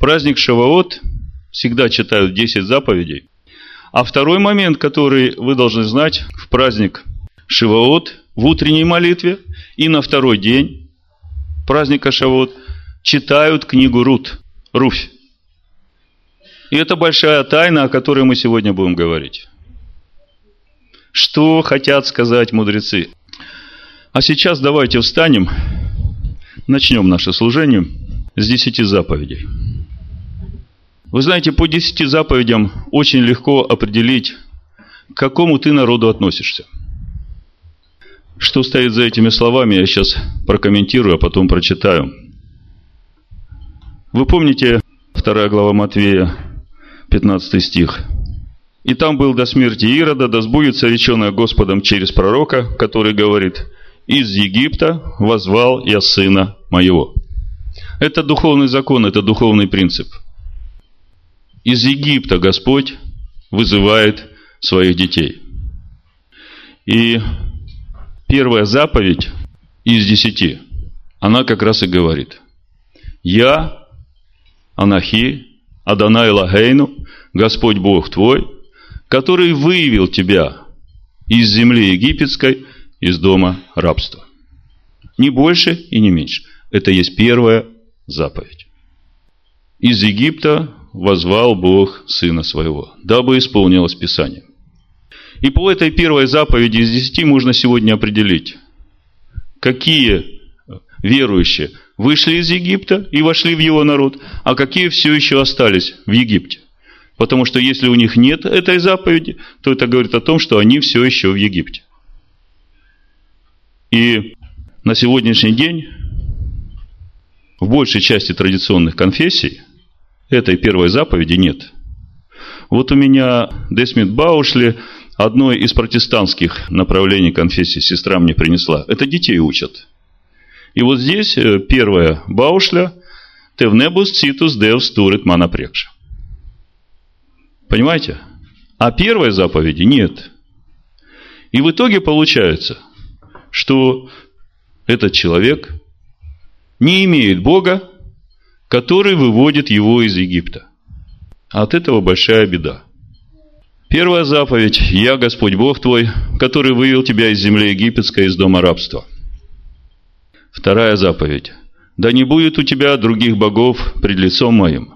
праздник Шаваот всегда читают 10 заповедей. А второй момент, который вы должны знать, в праздник Шиваот, в утренней молитве и на второй день праздника Шавот читают книгу Рут, Руфь. И это большая тайна, о которой мы сегодня будем говорить. Что хотят сказать мудрецы? А сейчас давайте встанем, начнем наше служение с десяти заповедей. Вы знаете, по десяти заповедям очень легко определить, к какому ты народу относишься. Что стоит за этими словами, я сейчас прокомментирую, а потом прочитаю. Вы помните, вторая глава Матвея, 15 стих. «И там был до смерти Ирода, да сбудется реченное Господом через пророка, который говорит, «Из Египта возвал я сына моего». Это духовный закон, это духовный принцип – из Египта Господь вызывает своих детей. И первая заповедь из десяти, она как раз и говорит. Я, Анахи, Адонай Лагейну, Господь Бог твой, который выявил тебя из земли египетской, из дома рабства. Не больше и не меньше. Это есть первая заповедь. Из Египта возвал Бог Сына Своего, дабы исполнилось Писание. И по этой первой заповеди из десяти можно сегодня определить, какие верующие вышли из Египта и вошли в его народ, а какие все еще остались в Египте. Потому что если у них нет этой заповеди, то это говорит о том, что они все еще в Египте. И на сегодняшний день в большей части традиционных конфессий этой первой заповеди нет. Вот у меня Десмит Баушли, одно из протестантских направлений конфессии сестра мне принесла. Это детей учат. И вот здесь э, первая Баушля «Тевнебус цитус девс турит манапрекша». Понимаете? А первой заповеди нет. И в итоге получается, что этот человек не имеет Бога, который выводит его из Египта. От этого большая беда. Первая заповедь – «Я Господь Бог твой, который вывел тебя из земли египетской, из дома рабства». Вторая заповедь – «Да не будет у тебя других богов пред лицом моим.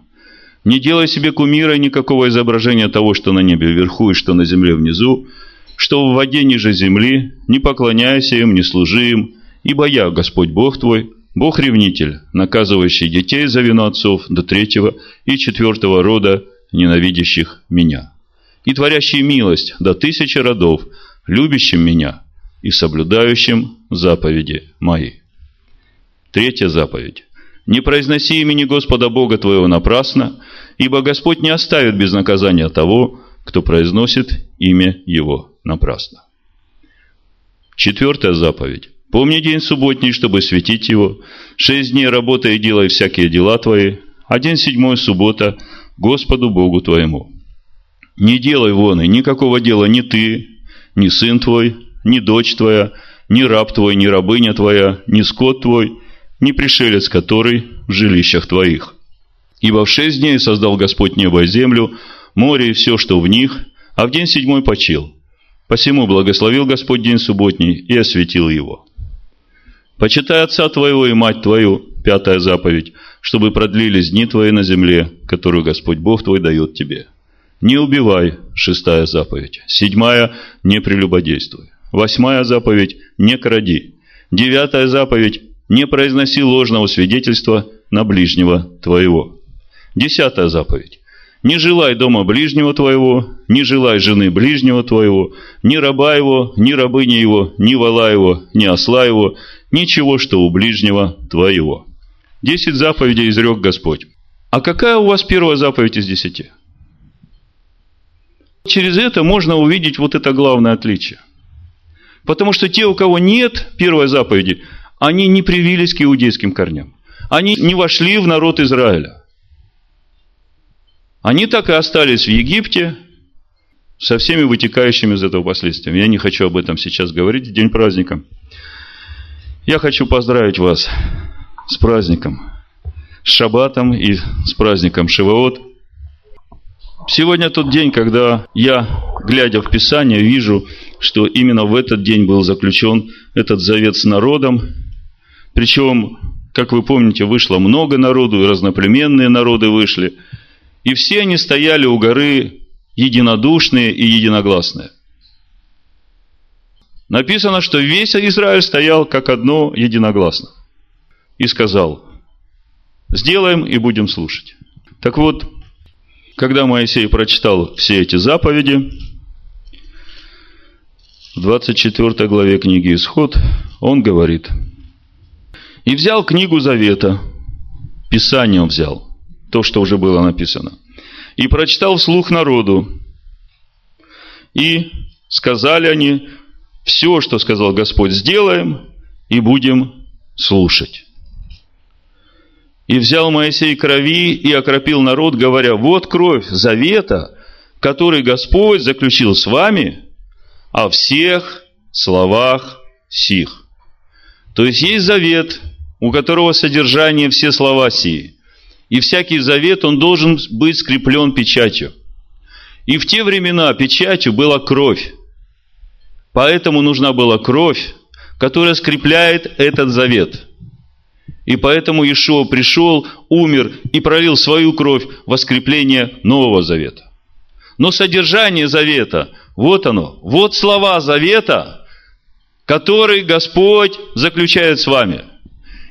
Не делай себе кумира никакого изображения того, что на небе вверху и что на земле внизу, что в воде ниже земли, не поклоняйся им, не служи им, ибо я, Господь Бог твой, Бог-ревнитель, наказывающий детей за вину отцов до третьего и четвертого рода, ненавидящих меня, и творящий милость до тысячи родов, любящим меня и соблюдающим заповеди мои. Третья заповедь. Не произноси имени Господа Бога твоего напрасно, ибо Господь не оставит без наказания того, кто произносит имя Его напрасно. Четвертая заповедь. Помни день субботний, чтобы светить его. Шесть дней работай и делай всякие дела твои, а день седьмой суббота Господу Богу твоему. Не делай вон и никакого дела ни ты, ни сын твой, ни дочь твоя, ни раб твой, ни рабыня твоя, ни скот твой, ни пришелец который в жилищах твоих. Ибо в шесть дней создал Господь небо и землю, море и все, что в них, а в день седьмой почил. Посему благословил Господь день субботний и осветил его. Почитай отца твоего и мать твою, пятая заповедь, чтобы продлились дни твои на земле, которую Господь Бог твой дает тебе. Не убивай, шестая заповедь. Седьмая, не прелюбодействуй. Восьмая заповедь, не кради. Девятая заповедь, не произноси ложного свидетельства на ближнего твоего. Десятая заповедь. Не желай дома ближнего твоего, не желай жены ближнего твоего, ни раба его, ни рабыни его, ни вала его, ни осла его, ничего, что у ближнего твоего. Десять заповедей изрек Господь. А какая у вас первая заповедь из десяти? Через это можно увидеть вот это главное отличие. Потому что те, у кого нет первой заповеди, они не привились к иудейским корням. Они не вошли в народ Израиля. Они так и остались в Египте со всеми вытекающими из этого последствиями. Я не хочу об этом сейчас говорить день праздника. Я хочу поздравить вас с праздником. с Шаббатом и с праздником Шивоот. Сегодня тот день, когда я, глядя в Писание, вижу, что именно в этот день был заключен этот завет с народом. Причем, как вы помните, вышло много народу, и разноплеменные народы вышли. И все они стояли у горы единодушные и единогласные. Написано, что весь Израиль стоял как одно единогласно. И сказал, сделаем и будем слушать. Так вот, когда Моисей прочитал все эти заповеди, в 24 главе книги «Исход» он говорит, «И взял книгу Завета, Писание взял, то, что уже было написано, и прочитал вслух народу. И сказали они, все, что сказал Господь, сделаем и будем слушать. И взял Моисей крови и окропил народ, говоря, вот кровь завета, который Господь заключил с вами о всех словах сих. То есть есть завет, у которого содержание все слова сии. И всякий завет, он должен быть скреплен печатью. И в те времена печатью была кровь. Поэтому нужна была кровь, которая скрепляет этот завет – и поэтому Иешуа пришел, умер и пролил свою кровь в скрепление Нового Завета. Но содержание Завета, вот оно, вот слова Завета, который Господь заключает с вами.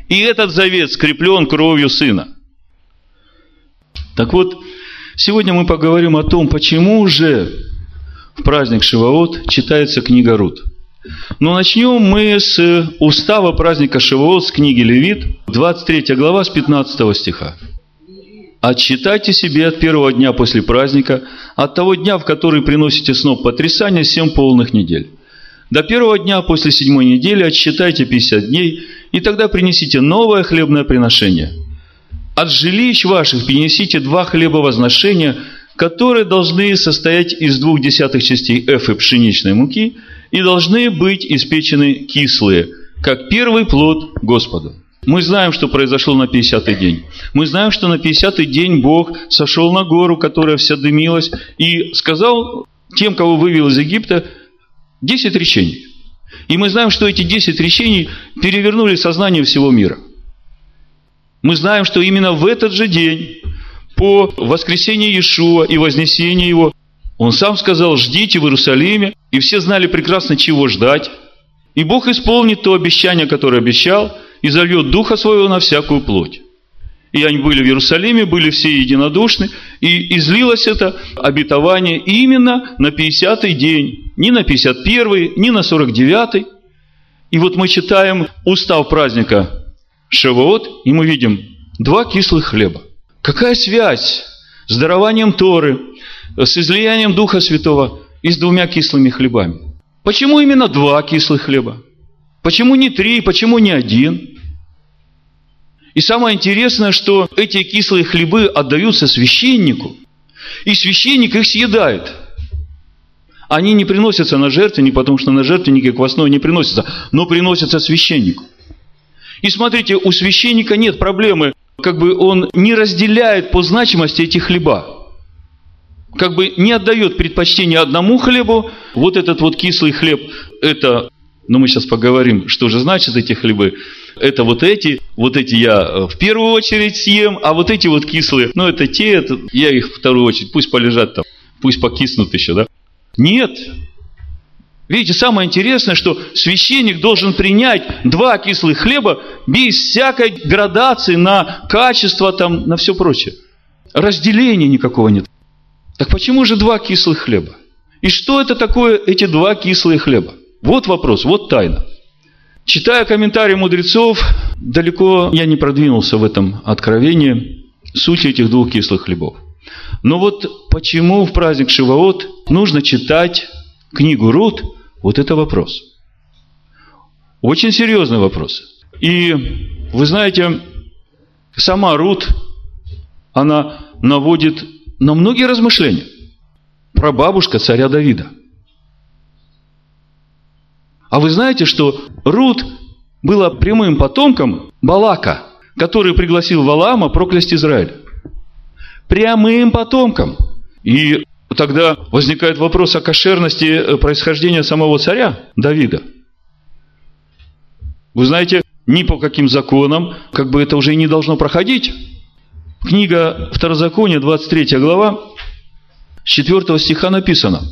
И этот завет скреплен кровью Сына. Так вот, сегодня мы поговорим о том, почему же в праздник Шивоот читается книга Рут – но начнем мы с устава праздника Шивоот с книги Левит, 23 глава с 15 стиха. «Отсчитайте себе от первого дня после праздника, от того дня, в который приносите сноп потрясания, семь полных недель. До первого дня после седьмой недели отсчитайте 50 дней, и тогда принесите новое хлебное приношение. От жилищ ваших принесите два хлеба возношения, которые должны состоять из двух десятых частей эфы пшеничной муки – и должны быть испечены кислые, как первый плод Господу. Мы знаем, что произошло на 50-й день. Мы знаем, что на 50-й день Бог сошел на гору, которая вся дымилась, и сказал тем, кого вывел из Египта, 10 речений. И мы знаем, что эти 10 речений перевернули сознание всего мира. Мы знаем, что именно в этот же день, по воскресении Иешуа и вознесению его, он сам сказал, ждите в Иерусалиме, и все знали прекрасно, чего ждать. И Бог исполнит то обещание, которое обещал, и зальет Духа Своего на всякую плоть. И они были в Иерусалиме, были все единодушны, и излилось это обетование именно на 50-й день, не на 51-й, не на 49-й. И вот мы читаем устав праздника Шавуот, и мы видим два кислых хлеба. Какая связь с дарованием Торы, с излиянием Духа Святого и с двумя кислыми хлебами. Почему именно два кислых хлеба? Почему не три, почему не один? И самое интересное, что эти кислые хлебы отдаются священнику, и священник их съедает. Они не приносятся на жертвы, не потому что на жертвеннике квасной не приносятся, но приносятся священнику. И смотрите, у священника нет проблемы, как бы он не разделяет по значимости эти хлеба как бы не отдает предпочтение одному хлебу. Вот этот вот кислый хлеб, это, ну мы сейчас поговорим, что же значит эти хлебы. Это вот эти, вот эти я э, в первую очередь съем, а вот эти вот кислые, ну это те, это, я их в вторую очередь, пусть полежат там, пусть покиснут еще, да? Нет. Видите, самое интересное, что священник должен принять два кислых хлеба без всякой градации на качество, там, на все прочее. Разделения никакого нет. Так почему же два кислых хлеба? И что это такое эти два кислые хлеба? Вот вопрос, вот тайна. Читая комментарии мудрецов, далеко я не продвинулся в этом откровении сути этих двух кислых хлебов. Но вот почему в праздник Шивоот нужно читать книгу Рут, вот это вопрос. Очень серьезный вопрос. И вы знаете, сама Рут, она наводит на многие размышления. про бабушка царя Давида. А вы знаете, что Рут была прямым потомком Балака, который пригласил Валаама проклясть Израиль. Прямым потомкам. И тогда возникает вопрос о кошерности э, происхождения самого царя Давида. Вы знаете, ни по каким законам, как бы это уже и не должно проходить. Книга Второзакония, 23 глава, с 4 стиха написано,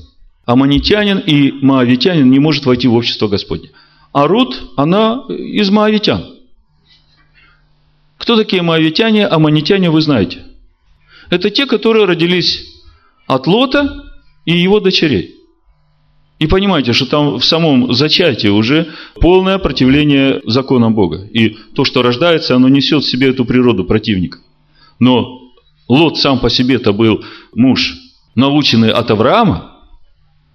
Аманитянин и Моавитянин не может войти в общество Господне. А Рут, она из Моавитян. Кто такие Моавитяне? Аманитяне вы знаете. Это те, которые родились от Лота и его дочерей. И понимаете, что там в самом зачатии уже полное противление законам Бога. И то, что рождается, оно несет в себе эту природу противника. Но Лот сам по себе-то был муж, наученный от Авраама.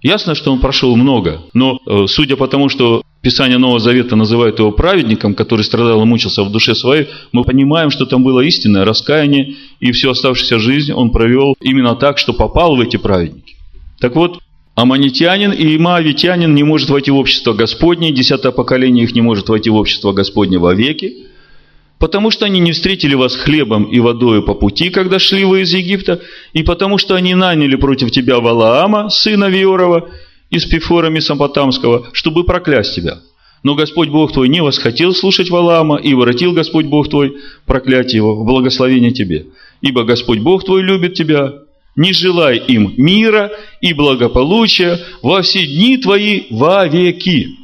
Ясно, что он прошел много, но э, судя по тому, что Писание Нового Завета называет его праведником, который страдал и мучился в душе своей, мы понимаем, что там было истинное раскаяние, и всю оставшуюся жизнь он провел именно так, что попал в эти праведники. Так вот, Аманитянин и Моавитянин не может войти в общество Господне, десятое поколение их не может войти в общество Господне вовеки, потому что они не встретили вас хлебом и водою по пути, когда шли вы из Египта, и потому что они наняли против тебя Валаама, сына Виорова, из Пифора Месопотамского, чтобы проклясть тебя. Но Господь Бог твой не восхотел слушать Валаама, и воротил Господь Бог твой проклятие его в благословение тебе. Ибо Господь Бог твой любит тебя, не желай им мира и благополучия во все дни твои вовеки.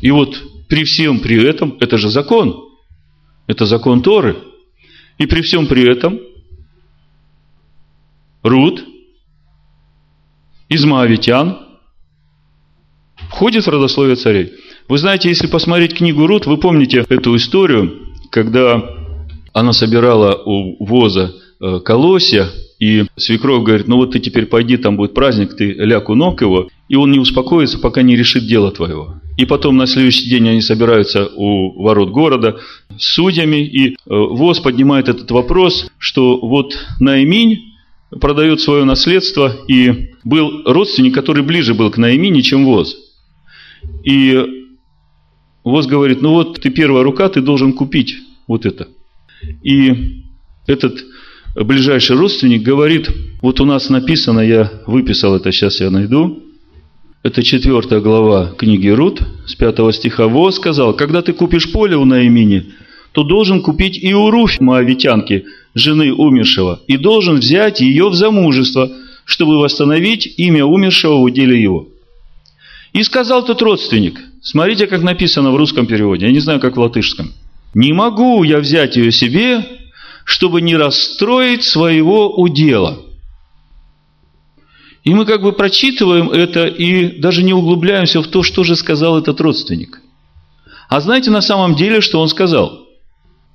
И вот при всем при этом, это же закон, это закон Торы. И при всем при этом Рут из Моавитян входит в родословие царей. Вы знаете, если посмотреть книгу Рут, вы помните эту историю, когда она собирала у воза э, колосья, и свекровь говорит, ну вот ты теперь пойди, там будет праздник, ты ляку ног его, и он не успокоится, пока не решит дело твоего. И потом на следующий день они собираются у ворот города с судьями, и э, ВОЗ поднимает этот вопрос, что вот Наиминь продает свое наследство, и был родственник, который ближе был к Наимине, чем ВОЗ. И ВОЗ говорит, ну вот ты первая рука, ты должен купить вот это. И этот ближайший родственник говорит, вот у нас написано, я выписал это, сейчас я найду, это четвертая глава книги Рут, с пятого стиха. Во сказал, когда ты купишь поле у Наимини, то должен купить и у Руфь, моавитянки, жены умершего, и должен взять ее в замужество, чтобы восстановить имя умершего в уделе его. И сказал тот родственник, смотрите, как написано в русском переводе, я не знаю, как в латышском. Не могу я взять ее себе, чтобы не расстроить своего удела. И мы как бы прочитываем это и даже не углубляемся в то, что же сказал этот родственник. А знаете на самом деле, что он сказал?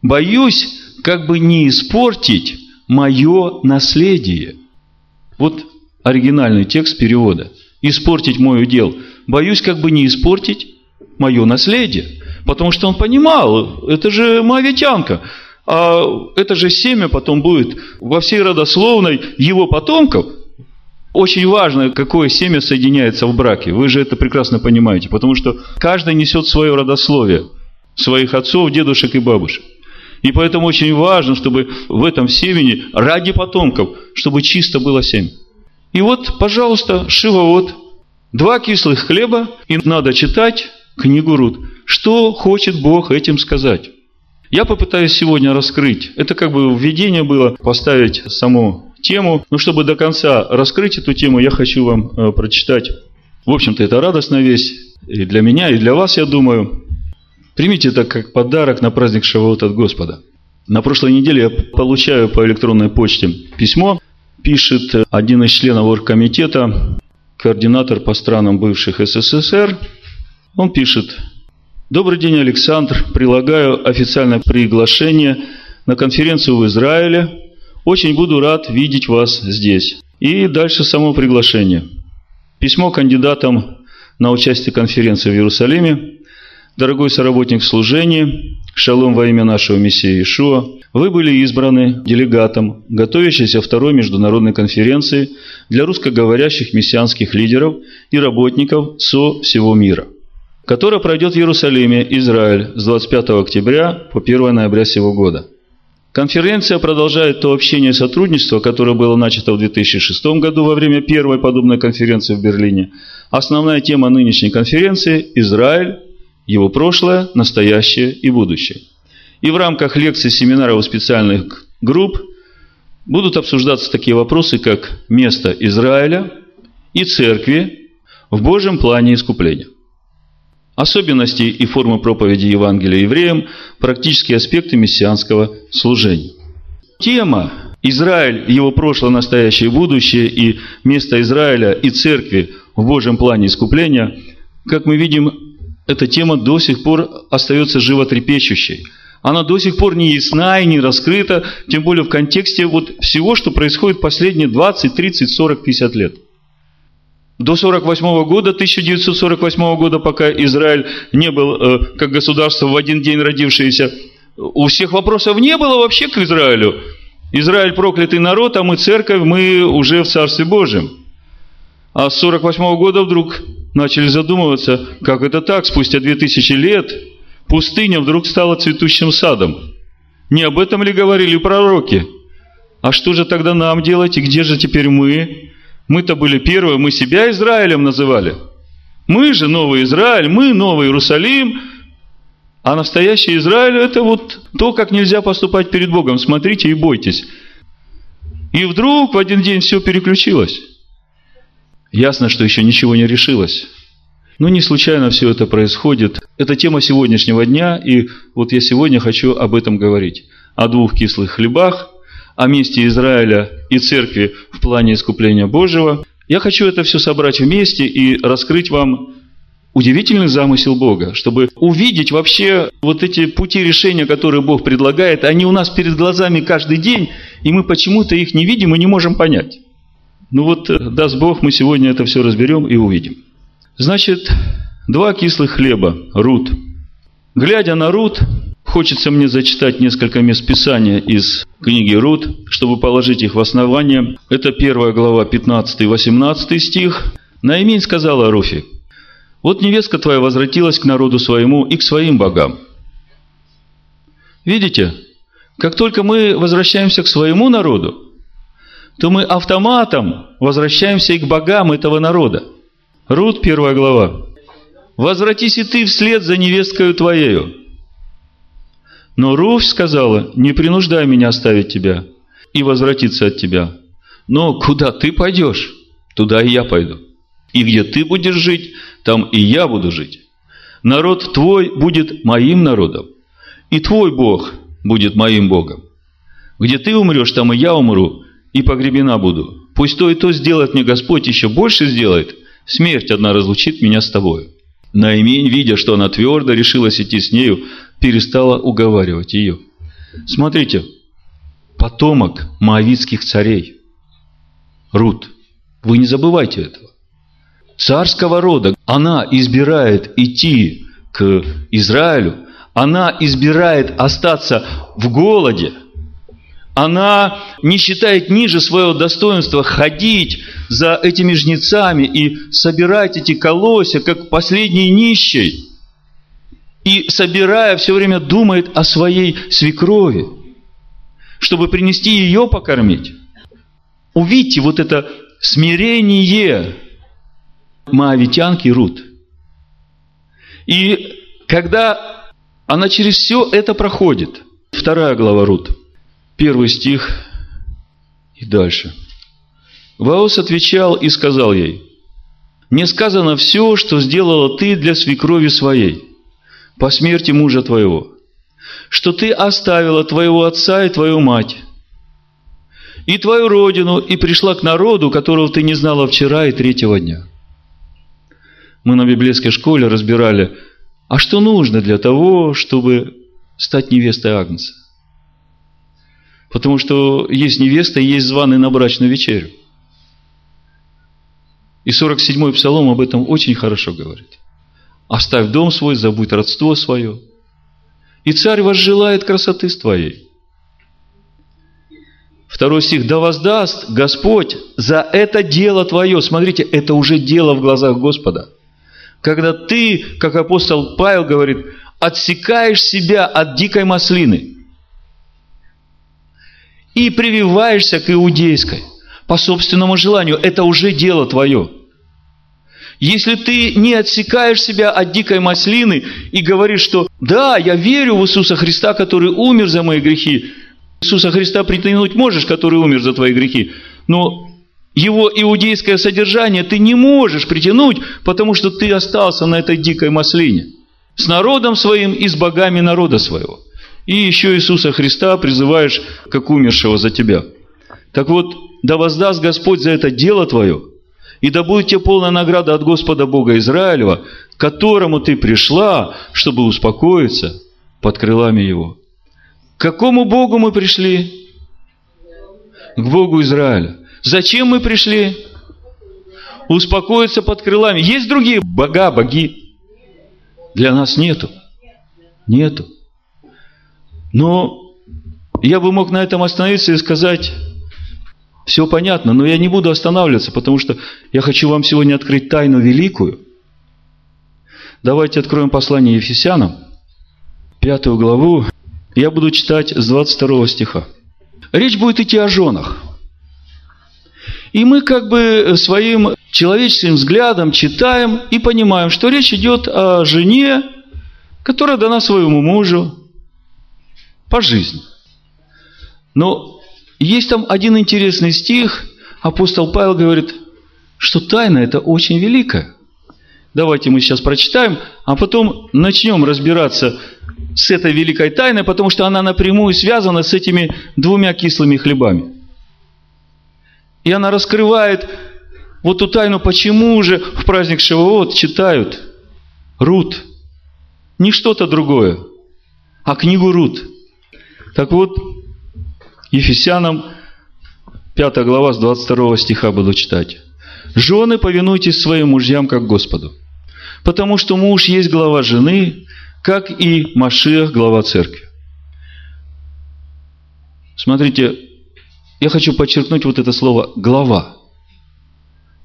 Боюсь, как бы не испортить мое наследие. Вот оригинальный текст перевода. Испортить мой удел. Боюсь, как бы не испортить мое наследие. Потому что он понимал, это же моавитянка. А это же семя потом будет во всей родословной его потомков. Очень важно, какое семя соединяется в браке. Вы же это прекрасно понимаете. Потому что каждый несет свое родословие. Своих отцов, дедушек и бабушек. И поэтому очень важно, чтобы в этом семени, ради потомков, чтобы чисто было семя. И вот, пожалуйста, Шивовод. Два кислых хлеба, и надо читать книгу Руд. Что хочет Бог этим сказать? Я попытаюсь сегодня раскрыть. Это как бы введение было, поставить саму тему. Но чтобы до конца раскрыть эту тему, я хочу вам э, прочитать. В общем-то, это радостная весть и для меня, и для вас, я думаю. Примите это как подарок на праздник Шавуот от Господа. На прошлой неделе я получаю по электронной почте письмо. Пишет один из членов оргкомитета, координатор по странам бывших СССР. Он пишет, Добрый день, Александр. Прилагаю официальное приглашение на конференцию в Израиле. Очень буду рад видеть вас здесь. И дальше само приглашение. Письмо кандидатам на участие конференции в Иерусалиме. Дорогой соработник служения, шалом во имя нашего Мессии Ишуа, вы были избраны делегатом, готовящейся второй международной конференции для русскоговорящих мессианских лидеров и работников со всего мира – которая пройдет в Иерусалиме, Израиль, с 25 октября по 1 ноября сего года. Конференция продолжает то общение и сотрудничество, которое было начато в 2006 году во время первой подобной конференции в Берлине. Основная тема нынешней конференции – Израиль, его прошлое, настоящее и будущее. И в рамках лекций, семинаров и специальных групп будут обсуждаться такие вопросы, как место Израиля и церкви в Божьем плане искупления. Особенности и формы проповеди Евангелия евреям, практические аспекты мессианского служения. Тема Израиль, его прошлое, настоящее и будущее, и место Израиля и церкви в Божьем плане искупления, как мы видим, эта тема до сих пор остается животрепещущей. Она до сих пор не ясна и не раскрыта, тем более в контексте вот всего, что происходит последние 20, 30, 40, 50 лет – до 48 года, 1948 года, пока Израиль не был э, как государство в один день родившееся, у всех вопросов не было вообще к Израилю. Израиль проклятый народ, а мы церковь, мы уже в Царстве Божьем. А с 48 года вдруг начали задумываться, как это так, спустя 2000 лет пустыня вдруг стала цветущим садом. Не об этом ли говорили пророки? А что же тогда нам делать, и где же теперь мы? Мы-то были первые, мы себя Израилем называли. Мы же новый Израиль, мы новый Иерусалим. А настоящий Израиль – это вот то, как нельзя поступать перед Богом. Смотрите и бойтесь. И вдруг в один день все переключилось. Ясно, что еще ничего не решилось. Но не случайно все это происходит. Это тема сегодняшнего дня, и вот я сегодня хочу об этом говорить. О двух кислых хлебах – о месте Израиля и церкви в плане искупления Божьего, я хочу это все собрать вместе и раскрыть вам удивительный замысел Бога, чтобы увидеть вообще вот эти пути решения, которые Бог предлагает, они у нас перед глазами каждый день, и мы почему-то их не видим и не можем понять. Ну вот, э, даст Бог, мы сегодня это все разберем и увидим. Значит, два кислых хлеба, Рут. Глядя на Рут, Хочется мне зачитать несколько мест Писания из книги Рут, чтобы положить их в основание. Это первая глава, 15 и 18 стих. Наимень сказала Руфи, «Вот невестка твоя возвратилась к народу своему и к своим богам». Видите, как только мы возвращаемся к своему народу, то мы автоматом возвращаемся и к богам этого народа. Рут, первая глава. «Возвратись и ты вслед за невесткою твоею, но Руфь сказала, не принуждай меня оставить тебя и возвратиться от тебя. Но куда ты пойдешь, туда и я пойду. И где ты будешь жить, там и я буду жить. Народ твой будет моим народом, и твой Бог будет моим Богом. Где ты умрешь, там и я умру, и погребена буду. Пусть то и то сделает мне Господь, еще больше сделает. Смерть одна разлучит меня с тобою. Наимень, видя, что она твердо решилась идти с нею, перестала уговаривать ее. Смотрите, потомок моавитских царей. Рут, вы не забывайте этого. Царского рода. Она избирает идти к Израилю. Она избирает остаться в голоде – она не считает ниже своего достоинства ходить за этими жнецами и собирать эти колосья, как последний нищий. И, собирая, все время думает о своей свекрови, чтобы принести ее покормить. Увидьте вот это смирение Моавитянки Рут. И когда она через все это проходит, вторая глава Рут – Первый стих и дальше. Ваос отвечал и сказал ей, «Не сказано все, что сделала ты для свекрови своей, по смерти мужа твоего, что ты оставила твоего отца и твою мать, и твою родину, и пришла к народу, которого ты не знала вчера и третьего дня». Мы на библейской школе разбирали, а что нужно для того, чтобы стать невестой Агнца? Потому что есть невеста и есть званый на брачную вечерю. И 47-й псалом об этом очень хорошо говорит. «Оставь дом свой, забудь родство свое, и царь возжелает красоты с твоей». Второй стих. «Да воздаст Господь за это дело твое». Смотрите, это уже дело в глазах Господа. Когда ты, как апостол Павел говорит, отсекаешь себя от дикой маслины – и прививаешься к иудейской по собственному желанию. Это уже дело твое. Если ты не отсекаешь себя от дикой маслины и говоришь, что да, я верю в Иисуса Христа, который умер за мои грехи, Иисуса Христа притянуть можешь, который умер за твои грехи, но его иудейское содержание ты не можешь притянуть, потому что ты остался на этой дикой маслине. С народом своим и с богами народа своего. И еще Иисуса Христа призываешь, как умершего за тебя. Так вот, да воздаст Господь за это дело твое, и да будет тебе полная награда от Господа Бога Израилева, к которому ты пришла, чтобы успокоиться под крылами Его. К какому Богу мы пришли? К Богу Израиля. Зачем мы пришли? Успокоиться под крылами. Есть другие бога, боги? Для нас нету. Нету. Но я бы мог на этом остановиться и сказать, все понятно, но я не буду останавливаться, потому что я хочу вам сегодня открыть тайну великую. Давайте откроем послание Ефесянам, пятую главу. Я буду читать с 22 стиха. Речь будет идти о женах. И мы как бы своим человеческим взглядом читаем и понимаем, что речь идет о жене, которая дана своему мужу по жизни. Но есть там один интересный стих, апостол Павел говорит, что тайна это очень великая. Давайте мы сейчас прочитаем, а потом начнем разбираться с этой великой тайной, потому что она напрямую связана с этими двумя кислыми хлебами. И она раскрывает вот ту тайну, почему же в праздник Шивоот читают Рут. Не что-то другое, а книгу Рут. Так вот, Ефесянам 5 глава с 22 стиха буду читать. «Жены, повинуйтесь своим мужьям, как Господу, потому что муж есть глава жены, как и Машиах, глава церкви». Смотрите, я хочу подчеркнуть вот это слово «глава».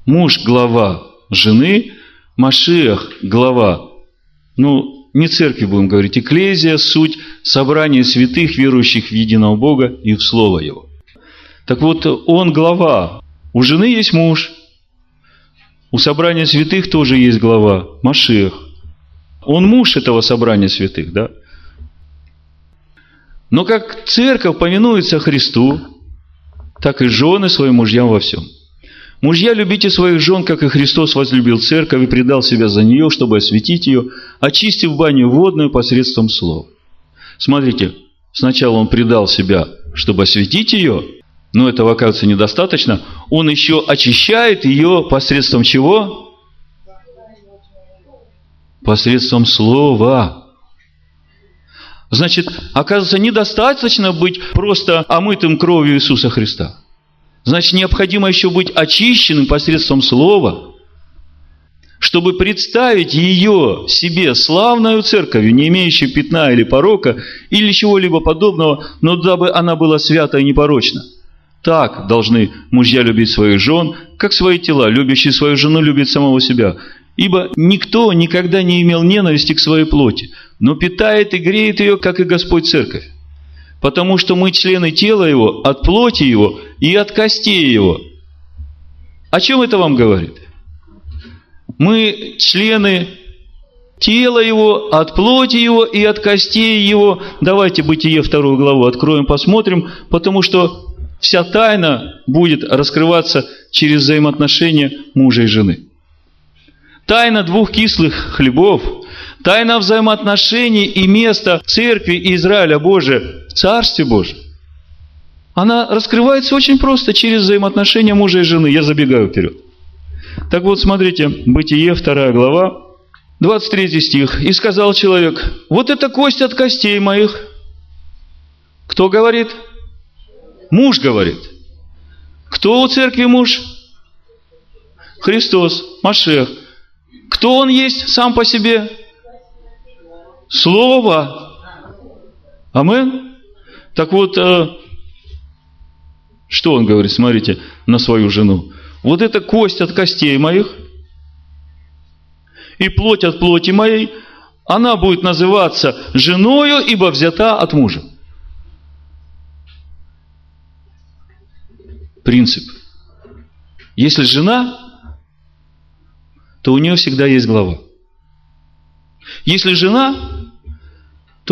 Муж – глава жены, Машиах – глава, ну, не церкви будем говорить, экклезия – суть собрания святых, верующих в единого Бога и в Слово Его. Так вот, он глава. У жены есть муж. У собрания святых тоже есть глава, Машиах. Он муж этого собрания святых, да? Но как церковь поминуется Христу, так и жены своим мужьям во всем. Мужья, любите своих жен, как и Христос возлюбил церковь и предал себя за нее, чтобы осветить ее, очистив баню водную посредством слов. Смотрите, сначала он предал себя, чтобы осветить ее, но этого, оказывается, недостаточно. Он еще очищает ее посредством чего? Посредством слова. Значит, оказывается, недостаточно быть просто омытым кровью Иисуса Христа. Значит, необходимо еще быть очищенным посредством Слова, чтобы представить ее себе славную церковью, не имеющей пятна или порока, или чего-либо подобного, но дабы она была свята и непорочна. Так должны мужья любить своих жен, как свои тела. Любящий свою жену любит самого себя. Ибо никто никогда не имел ненависти к своей плоти, но питает и греет ее, как и Господь Церковь. Потому что мы члены тела Его, от плоти Его и от костей Его. О чем это вам говорит? Мы члены тела Его, от плоти Его и от костей Его. Давайте Бытие вторую главу откроем, посмотрим, потому что вся тайна будет раскрываться через взаимоотношения мужа и жены. Тайна двух кислых хлебов – Тайна взаимоотношений и места церкви Израиля Божия в Царстве Божьем, она раскрывается очень просто через взаимоотношения мужа и жены. Я забегаю вперед. Так вот, смотрите, Бытие, 2 глава, 23 стих. «И сказал человек, вот это кость от костей моих». Кто говорит? Муж говорит. Кто у церкви муж? Христос, Машех. Кто он есть сам по себе? Слово. Амен. Так вот, э, что он говорит, смотрите, на свою жену. Вот это кость от костей моих и плоть от плоти моей, она будет называться женою, ибо взята от мужа. принцип. Если жена, то у нее всегда есть глава. Если жена,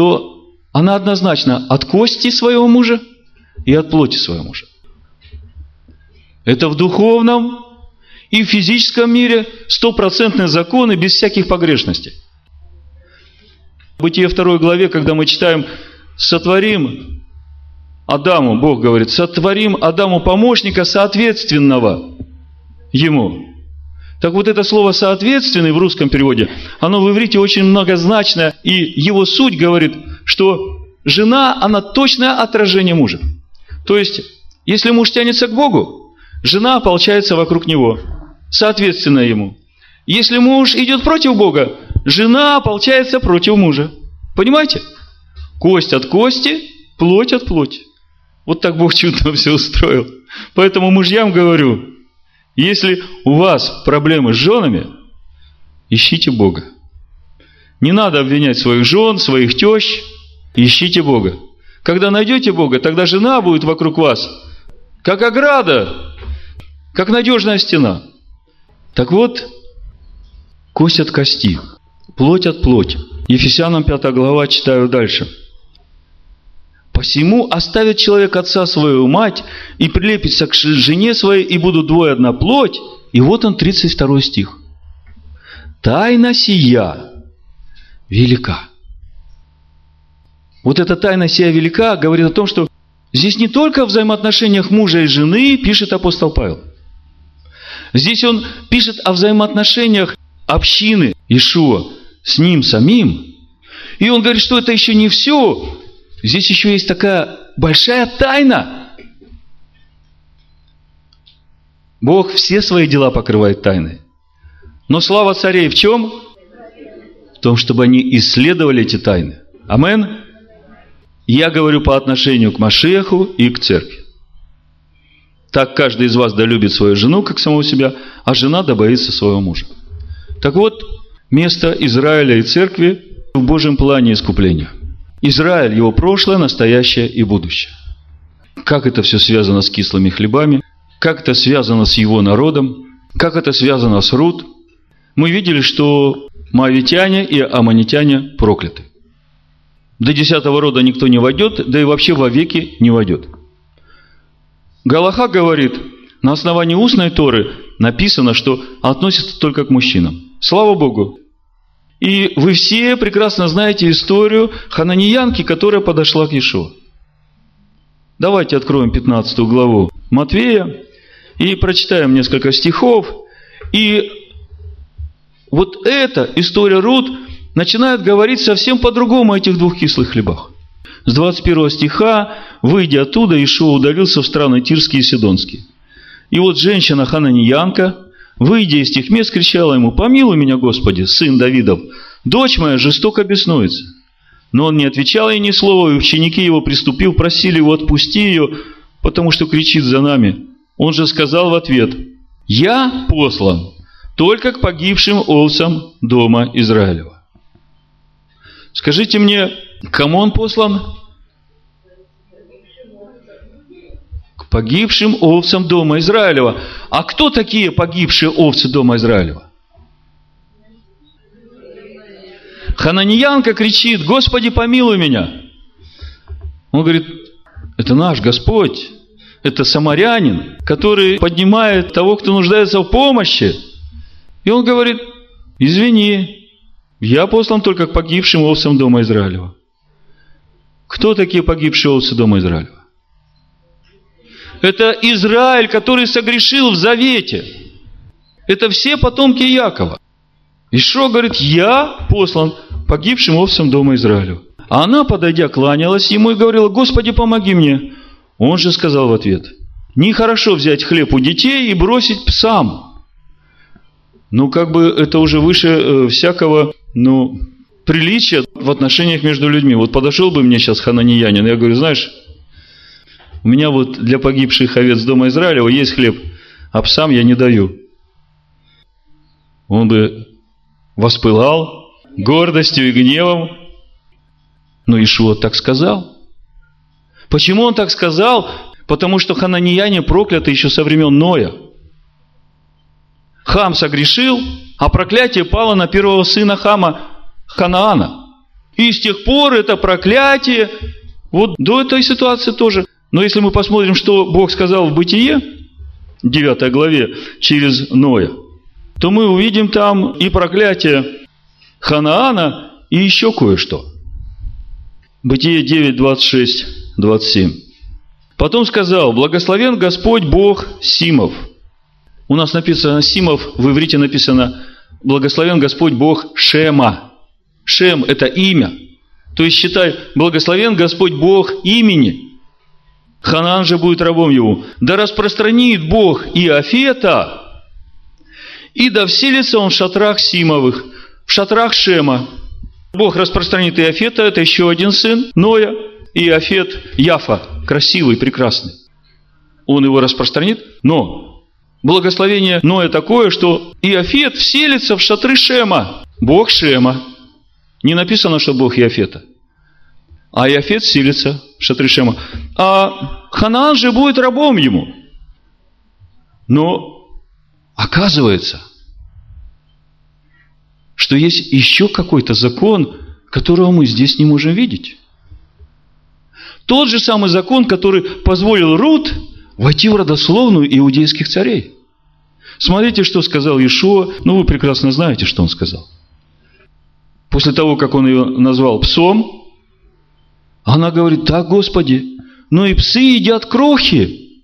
то она однозначно от кости своего мужа и от плоти своего мужа. Это в духовном и в физическом мире стопроцентные законы без всяких погрешностей. В Бытие второй главе, когда мы читаем «Сотворим Адаму», Бог говорит, «Сотворим Адаму помощника соответственного ему». Так вот это слово «соответственный» в русском переводе, оно в иврите очень многозначное, и его суть говорит, что жена, она точное отражение мужа. То есть, если муж тянется к Богу, жена ополчается вокруг него, соответственно ему. Если муж идет против Бога, жена ополчается против мужа. Понимаете? Кость от кости, плоть от плоти. Вот так Бог чудно все устроил. Поэтому мужьям говорю, если у вас проблемы с женами, ищите Бога. Не надо обвинять своих жен, своих тещ. Ищите Бога. Когда найдете Бога, тогда жена будет вокруг вас, как ограда, как надежная стена. Так вот, кость от кости, плоть от плоти. Ефесянам 5 глава, читаю дальше. «Посему оставит человек отца свою мать и прилепится к жене своей, и будут двое одна плоть». И вот он, 32 стих. «Тайна сия велика». Вот эта тайна сия велика говорит о том, что здесь не только в взаимоотношениях мужа и жены пишет апостол Павел. Здесь он пишет о взаимоотношениях общины Ишуа с ним самим. И он говорит, что это еще не все. Здесь еще есть такая большая тайна. Бог все свои дела покрывает тайной. Но слава царей в чем? В том, чтобы они исследовали эти тайны. Амен. Я говорю по отношению к Машеху и к церкви. Так каждый из вас да любит свою жену, как самого себя, а жена да боится своего мужа. Так вот, место Израиля и церкви в Божьем плане искупления. Израиль, его прошлое, настоящее и будущее. Как это все связано с кислыми хлебами, как это связано с его народом, как это связано с Руд. Мы видели, что моавитяне и аммонитяне прокляты. До десятого рода никто не войдет, да и вообще вовеки не войдет. Галаха говорит, на основании устной Торы написано, что относится только к мужчинам. Слава Богу. И вы все прекрасно знаете историю хананиянки, которая подошла к Иешуа. Давайте откроем 15 главу Матвея и прочитаем несколько стихов. И вот эта история Рут начинает говорить совсем по-другому о этих двух кислых хлебах. С 21 стиха, выйдя оттуда, Ишуа удалился в страны Тирские и Сидонские. И вот женщина Хананиянка, выйдя из тех мест, кричала ему, «Помилуй меня, Господи, сын Давидов, дочь моя жестоко беснуется». Но он не отвечал ей ни слова, и ученики его, приступив, просили его, отпусти ее, потому что кричит за нами. Он же сказал в ответ, «Я послан только к погибшим овцам дома Израилева». Скажите мне, кому он послан? Погибшим овцам дома Израилева. А кто такие погибшие овцы дома Израилева? Хананиянка кричит, Господи, помилуй меня. Он говорит, это наш Господь, это самарянин, который поднимает того, кто нуждается в помощи. И он говорит, извини, я послан только к погибшим овцам дома Израилева. Кто такие погибшие овцы дома Израилева? Это Израиль, который согрешил в завете. Это все потомки Якова. Ишо говорит, я послан погибшим овцам дома Израилева. А она, подойдя, кланялась ему и говорила, Господи, помоги мне. Он же сказал в ответ, нехорошо взять хлеб у детей и бросить псам. Ну, как бы это уже выше э, всякого ну, приличие в отношениях между людьми. Вот подошел бы мне сейчас хананиянин, я говорю, знаешь, у меня вот для погибших овец дома Израилева есть хлеб, а псам я не даю. Он бы воспылал гордостью и гневом. Но Ишуа так сказал. Почему он так сказал? Потому что хананияне прокляты еще со времен Ноя. Хам согрешил, а проклятие пало на первого сына Хама, Ханаана. И с тех пор это проклятие, вот до этой ситуации тоже. Но если мы посмотрим, что Бог сказал в Бытие, 9 главе, через Ноя, то мы увидим там и проклятие Ханаана, и еще кое-что. Бытие 9, 26, 27. Потом сказал, благословен Господь Бог Симов. У нас написано Симов, в иврите написано, благословен Господь Бог Шема. Шем – это имя. То есть, считай, благословен Господь Бог имени. Ханан же будет рабом его. Да распространит Бог Иофета, и да вселится он в шатрах Симовых, в шатрах Шема. Бог распространит Иофета, это еще один сын Ноя, и Иофет Яфа, красивый, прекрасный. Он его распространит, но благословение Ноя такое, что Иофет вселится в шатры Шема. Бог Шема. Не написано, что Бог Иофета. А Иофет вселится в шатры Шема. А Ханаан же будет рабом ему. Но оказывается, что есть еще какой-то закон, которого мы здесь не можем видеть. Тот же самый закон, который позволил Рут войти в родословную иудейских царей. Смотрите, что сказал Иешуа. Ну, вы прекрасно знаете, что он сказал. После того, как он ее назвал псом, она говорит, так, Господи, но и псы едят крохи.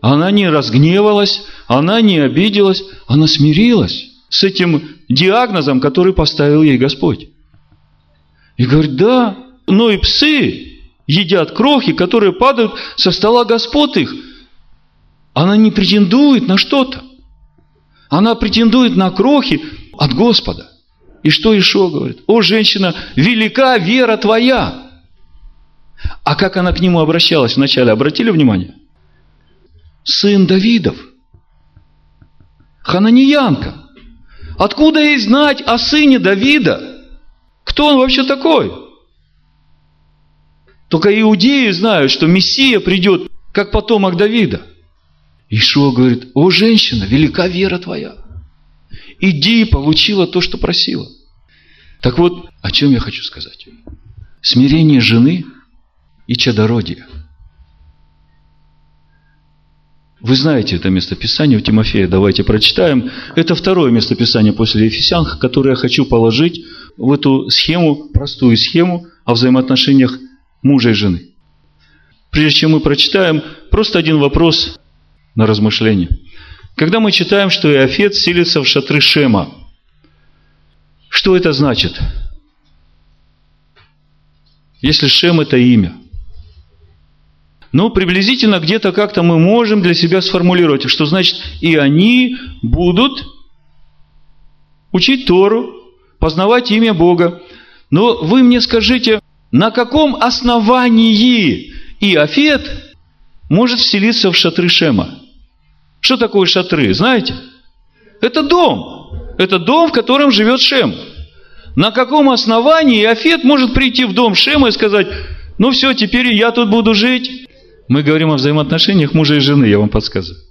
Она не разгневалась, она не обиделась, она смирилась с этим диагнозом, который поставил ей Господь. И говорит, да, но и псы едят крохи, которые падают со стола господ их. Она не претендует на что-то. Она претендует на крохи от Господа. И что Ишо говорит? О, женщина, велика вера твоя. А как она к нему обращалась вначале, обратили внимание? Сын Давидов. Хананиянка. Откуда ей знать о сыне Давида? Кто он вообще такой? Только иудеи знают, что Мессия придет как потомок Давида. Ишуа говорит, о, женщина, велика вера твоя. Иди и получила то, что просила. Так вот, о чем я хочу сказать. Смирение жены и чадородие – вы знаете это местописание у Тимофея, давайте прочитаем. Это второе местописание после Ефесян, которое я хочу положить в эту схему, простую схему о взаимоотношениях мужа и жены. Прежде чем мы прочитаем, просто один вопрос на размышление. Когда мы читаем, что Иофет селится в шатры Шема, что это значит? Если Шем – это имя – но приблизительно где-то как-то мы можем для себя сформулировать, что значит и они будут учить Тору, познавать имя Бога. Но вы мне скажите, на каком основании Иофет может вселиться в шатры Шема? Что такое шатры, знаете? Это дом. Это дом, в котором живет Шем. На каком основании Иофет может прийти в дом Шема и сказать, ну все, теперь я тут буду жить, мы говорим о взаимоотношениях мужа и жены, я вам подсказываю.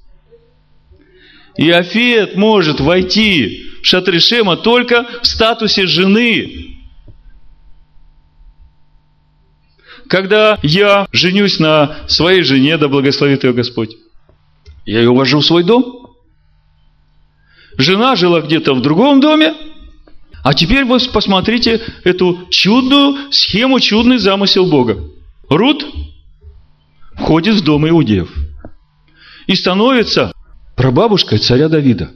И Афет может войти в шатры Шема только в статусе жены. Когда я женюсь на своей жене, да благословит ее Господь, я ее увожу в свой дом. Жена жила где-то в другом доме, а теперь вы посмотрите эту чудную схему, чудный замысел Бога. Рут входит в дом иудеев и становится прабабушкой царя Давида.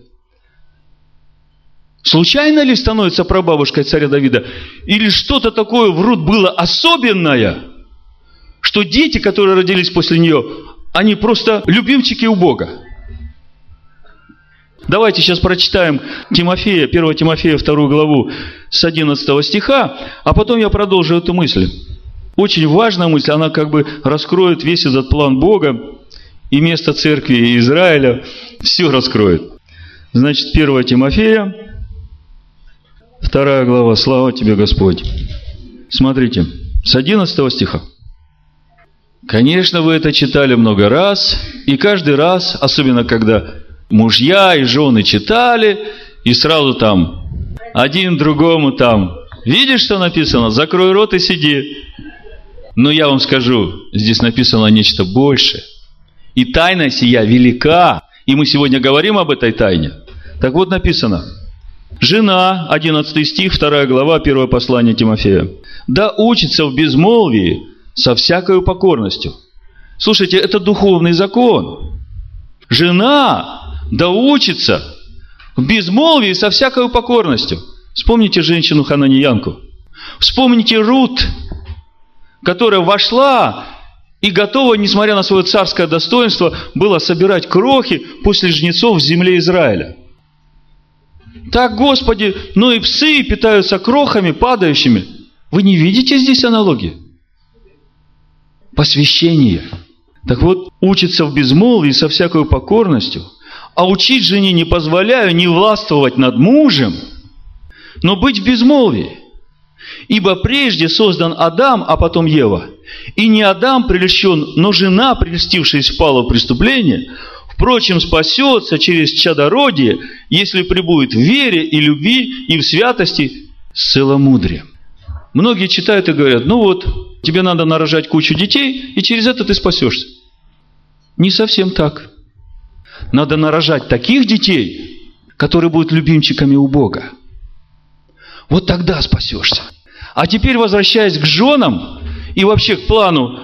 Случайно ли становится прабабушкой царя Давида? Или что-то такое в Рут было особенное, что дети, которые родились после нее, они просто любимчики у Бога? Давайте сейчас прочитаем Тимофея, 1 Тимофея, 2 главу с 11 стиха, а потом я продолжу эту мысль. Очень важная мысль, она как бы раскроет весь этот план Бога и место церкви и Израиля, все раскроет. Значит, 1 Тимофея, 2 глава, слава тебе, Господь. Смотрите, с 11 стиха. Конечно, вы это читали много раз, и каждый раз, особенно когда мужья и жены читали, и сразу там один другому там, видишь, что написано? Закрой рот и сиди. Но я вам скажу, здесь написано нечто большее. И тайна сия велика. И мы сегодня говорим об этой тайне. Так вот написано. Жена, 11 стих, 2 глава, 1 послание Тимофея. Да учится в безмолвии со всякой покорностью. Слушайте, это духовный закон. Жена да учится в безмолвии со всякой покорностью. Вспомните женщину Хананиянку. Вспомните Рут, которая вошла и готова, несмотря на свое царское достоинство, была собирать крохи после жнецов в земле Израиля. Так, Господи, но и псы питаются крохами, падающими. Вы не видите здесь аналогии? Посвящение. Так вот, учится в безмолвии со всякой покорностью, а учить жене не позволяю не властвовать над мужем, но быть в безмолвии – Ибо прежде создан Адам, а потом Ева. И не Адам прельщен, но жена, прельстившись, впала в преступление, впрочем, спасется через чадородие, если прибудет в вере и любви и в святости с целомудрием. Многие читают и говорят, ну вот, тебе надо нарожать кучу детей, и через это ты спасешься. Не совсем так. Надо нарожать таких детей, которые будут любимчиками у Бога. Вот тогда спасешься. А теперь возвращаясь к женам и вообще к плану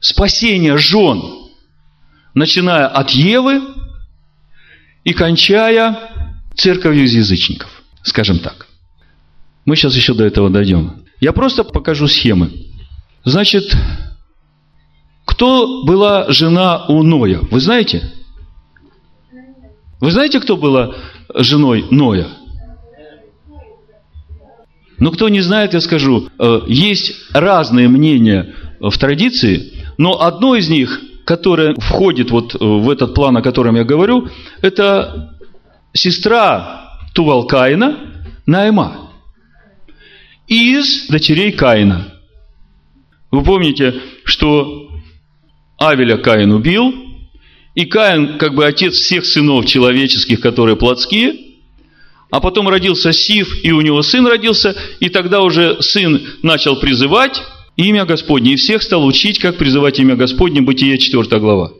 спасения жен, начиная от Евы и кончая церковью из язычников, скажем так. Мы сейчас еще до этого дойдем. Я просто покажу схемы. Значит, кто была жена у Ноя? Вы знаете? Вы знаете, кто была женой Ноя? Но кто не знает, я скажу, э, есть разные мнения в традиции, но одно из них, которое входит вот э, в этот план, о котором я говорю, это сестра Тувал Каина, Найма, из дочерей Каина. Вы помните, что Авеля Каин убил, и Каин, как бы отец всех сынов человеческих, которые плотские – а потом родился Сив, и у него сын родился, и тогда уже сын начал призывать имя Господне, и всех стал учить, как призывать имя Господне, Бытие 4 глава.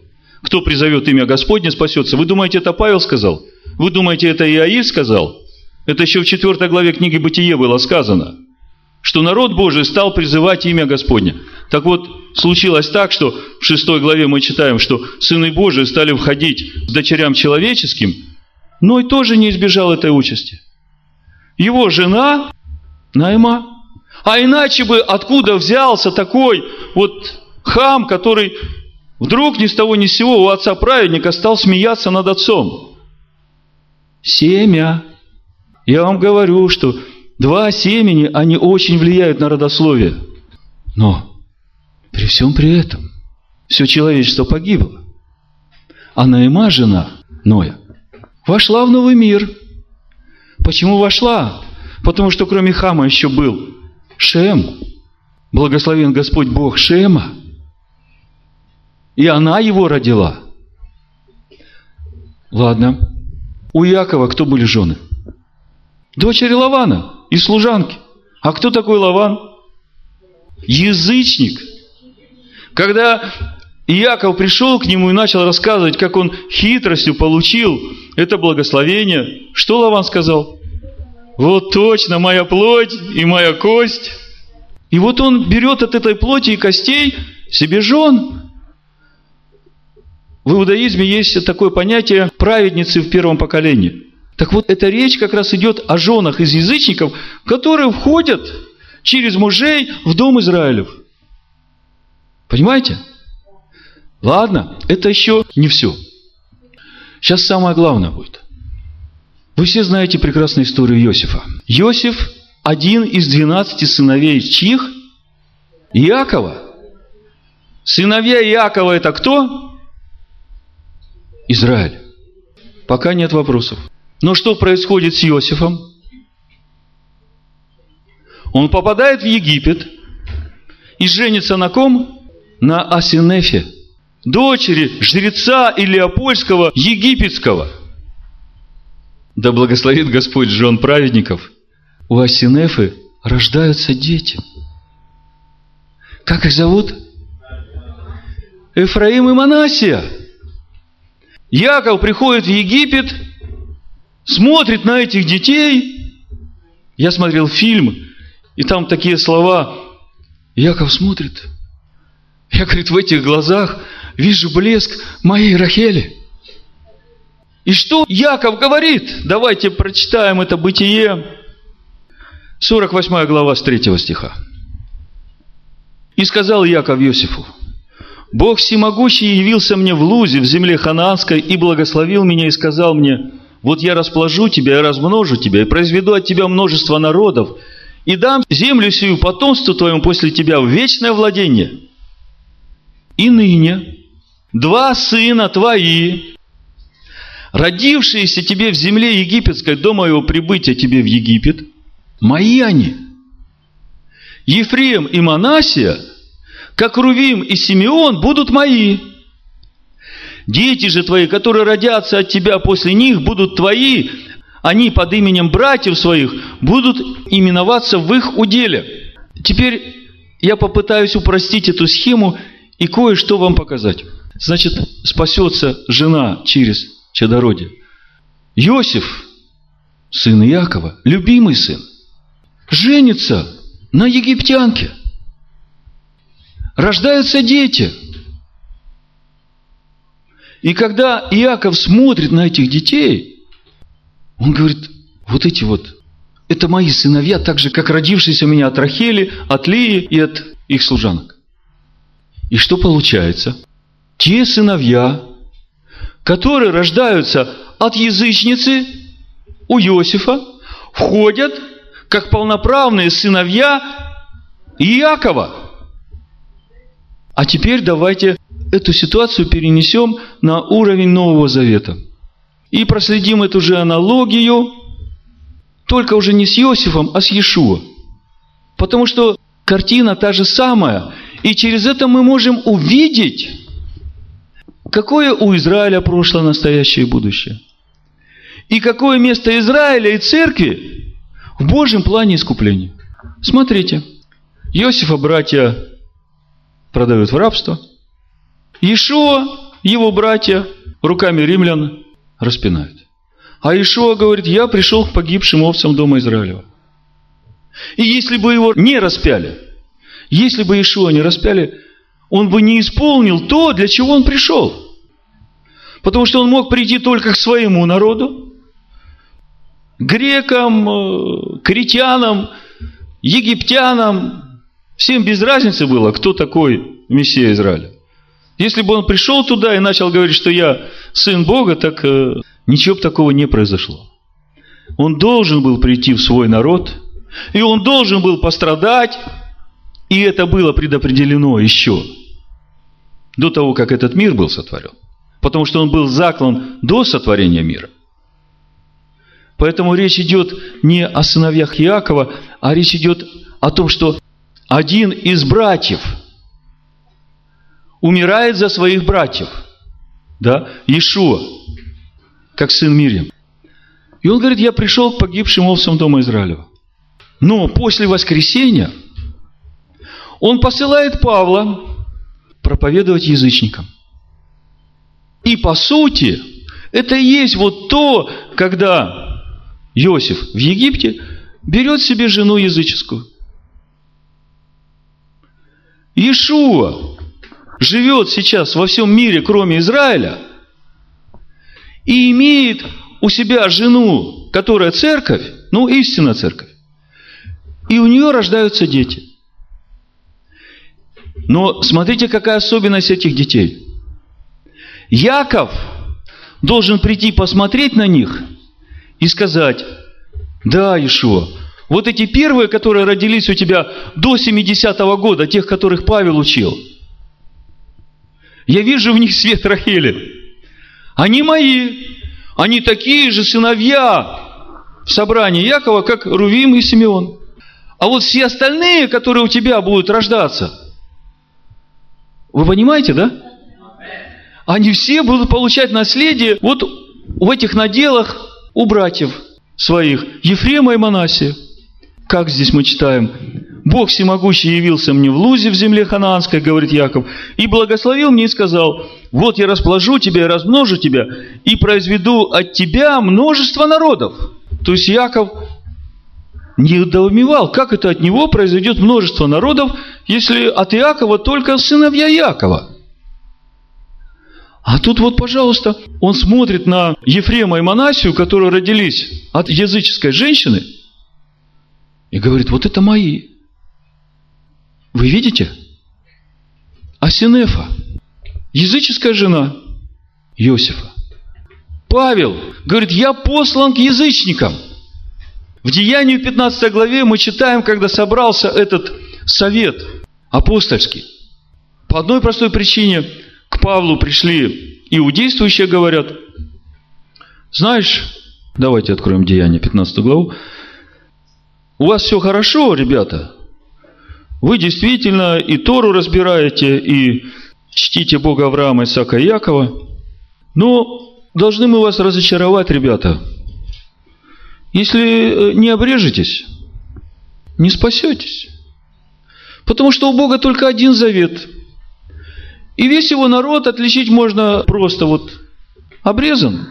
Кто призовет имя Господне, спасется. Вы думаете, это Павел сказал? Вы думаете, это Иаиль сказал? Это еще в 4 главе книги Бытие было сказано, что народ Божий стал призывать имя Господне. Так вот, случилось так, что в 6 главе мы читаем, что сыны Божии стали входить к дочерям человеческим – но и тоже не избежал этой участи. Его жена Найма. А иначе бы откуда взялся такой вот хам, который вдруг ни с того ни с сего у отца праведника стал смеяться над отцом? Семя. Я вам говорю, что два семени, они очень влияют на родословие. Но при всем при этом все человечество погибло. А Наима жена Ноя – вошла в новый мир. Почему вошла? Потому что кроме Хама еще был Шем. Благословен Господь Бог Шема. И она его родила. Ладно. У Якова кто были жены? Дочери Лавана и служанки. А кто такой Лаван? Язычник. Когда Иаков пришел к нему и начал рассказывать, как он хитростью получил это благословение. Что Лаван сказал? Вот точно, моя плоть и моя кость. И вот он берет от этой плоти и костей себе жен. В иудаизме есть такое понятие праведницы в первом поколении. Так вот, эта речь как раз идет о женах из язычников, которые входят через мужей в дом Израилев. Понимаете? Ладно, это еще не все. Сейчас самое главное будет. Вы все знаете прекрасную историю Иосифа. Иосиф – один из двенадцати сыновей чьих? Иакова. Сыновья Иакова – это кто? Израиль. Пока нет вопросов. Но что происходит с Иосифом? Он попадает в Египет и женится на ком? на Асинефе, дочери жреца Илиопольского египетского. Да благословит Господь жен праведников. У Асинефы рождаются дети. Как их зовут? Эфраим и Манасия. Яков приходит в Египет, смотрит на этих детей. Я смотрел фильм, и там такие слова. Яков смотрит. Я, говорит, в этих глазах вижу блеск моей Рахели. И что Яков говорит? Давайте прочитаем это бытие. 48 глава с 3 стиха. «И сказал Яков Иосифу, Бог всемогущий явился мне в Лузе, в земле ханаанской, и благословил меня и сказал мне, вот я расположу тебя и размножу тебя, и произведу от тебя множество народов, и дам землю сию потомству твоему после тебя в вечное владение. И ныне два сына твои, родившиеся тебе в земле египетской до моего прибытия тебе в Египет, мои они. Ефрем и Манасия – как Рувим и Симеон, будут мои. Дети же твои, которые родятся от тебя после них, будут твои. Они под именем братьев своих будут именоваться в их уделе. Теперь я попытаюсь упростить эту схему и кое-что вам показать. Значит, спасется жена через чадородие. Иосиф, сын Якова, любимый сын, женится на египтянке – рождаются дети. И когда Иаков смотрит на этих детей, он говорит, вот эти вот, это мои сыновья, так же, как родившиеся у меня от Рахели, от Лии и от их служанок. И что получается? Те сыновья, которые рождаются от язычницы у Иосифа, входят как полноправные сыновья Иакова – а теперь давайте эту ситуацию перенесем на уровень Нового Завета. И проследим эту же аналогию, только уже не с Иосифом, а с Иешуа. Потому что картина та же самая. И через это мы можем увидеть, какое у Израиля прошлое, настоящее и будущее. И какое место Израиля и церкви в Божьем плане искупления. Смотрите, Иосифа братья продают в рабство. Ишуа, его братья, руками римлян распинают. А Ишуа говорит, я пришел к погибшим овцам дома Израилева. И если бы его не распяли, если бы Ишуа не распяли, он бы не исполнил то, для чего он пришел. Потому что он мог прийти только к своему народу, грекам, э, критянам, египтянам, Всем без разницы было, кто такой Мессия Израиля. Если бы он пришел туда и начал говорить, что я сын Бога, так э, ничего бы такого не произошло. Он должен был прийти в свой народ, и он должен был пострадать, и это было предопределено еще до того, как этот мир был сотворен. Потому что он был заклан до сотворения мира. Поэтому речь идет не о сыновьях Иакова, а речь идет о том, что один из братьев умирает за своих братьев, да, Иешуа, как сын Мирьям. И он говорит, я пришел к погибшим овцам дома Израилева. Но после воскресения он посылает Павла проповедовать язычникам. И по сути, это и есть вот то, когда Иосиф в Египте берет себе жену языческую – Иешуа живет сейчас во всем мире, кроме Израиля, и имеет у себя жену, которая церковь, ну, истинная церковь, и у нее рождаются дети. Но смотрите, какая особенность этих детей. Яков должен прийти посмотреть на них и сказать, да, Ишуа, вот эти первые, которые родились у тебя до 70-го года, тех, которых Павел учил. Я вижу в них свет Рахели. Они мои. Они такие же сыновья в собрании Якова, как Рувим и Симеон. А вот все остальные, которые у тебя будут рождаться, Вы понимаете, да? Они все будут получать наследие вот в этих наделах у братьев своих, Ефрема и Манасия. Как здесь мы читаем? Бог всемогущий явился мне в Лузе в земле ханаанской, говорит Яков, и благословил мне и сказал, вот я расположу тебя и размножу тебя, и произведу от тебя множество народов. То есть Яков не недоумевал, как это от него произойдет множество народов, если от Иакова только сыновья Якова. А тут вот, пожалуйста, он смотрит на Ефрема и Манасию, которые родились от языческой женщины, и говорит, вот это мои. Вы видите? Асинефа, языческая жена Иосифа. Павел говорит, я послан к язычникам. В Деянии 15 главе мы читаем, когда собрался этот совет апостольский. По одной простой причине к Павлу пришли иудействующие, говорят, знаешь, давайте откроем Деяние 15 главу, у вас все хорошо, ребята, вы действительно и Тору разбираете, и чтите Бога Авраама, Исаака и Якова, но должны мы вас разочаровать, ребята. Если э, не обрежетесь, не спасетесь. Потому что у Бога только один завет. И весь его народ отличить можно просто вот обрезан.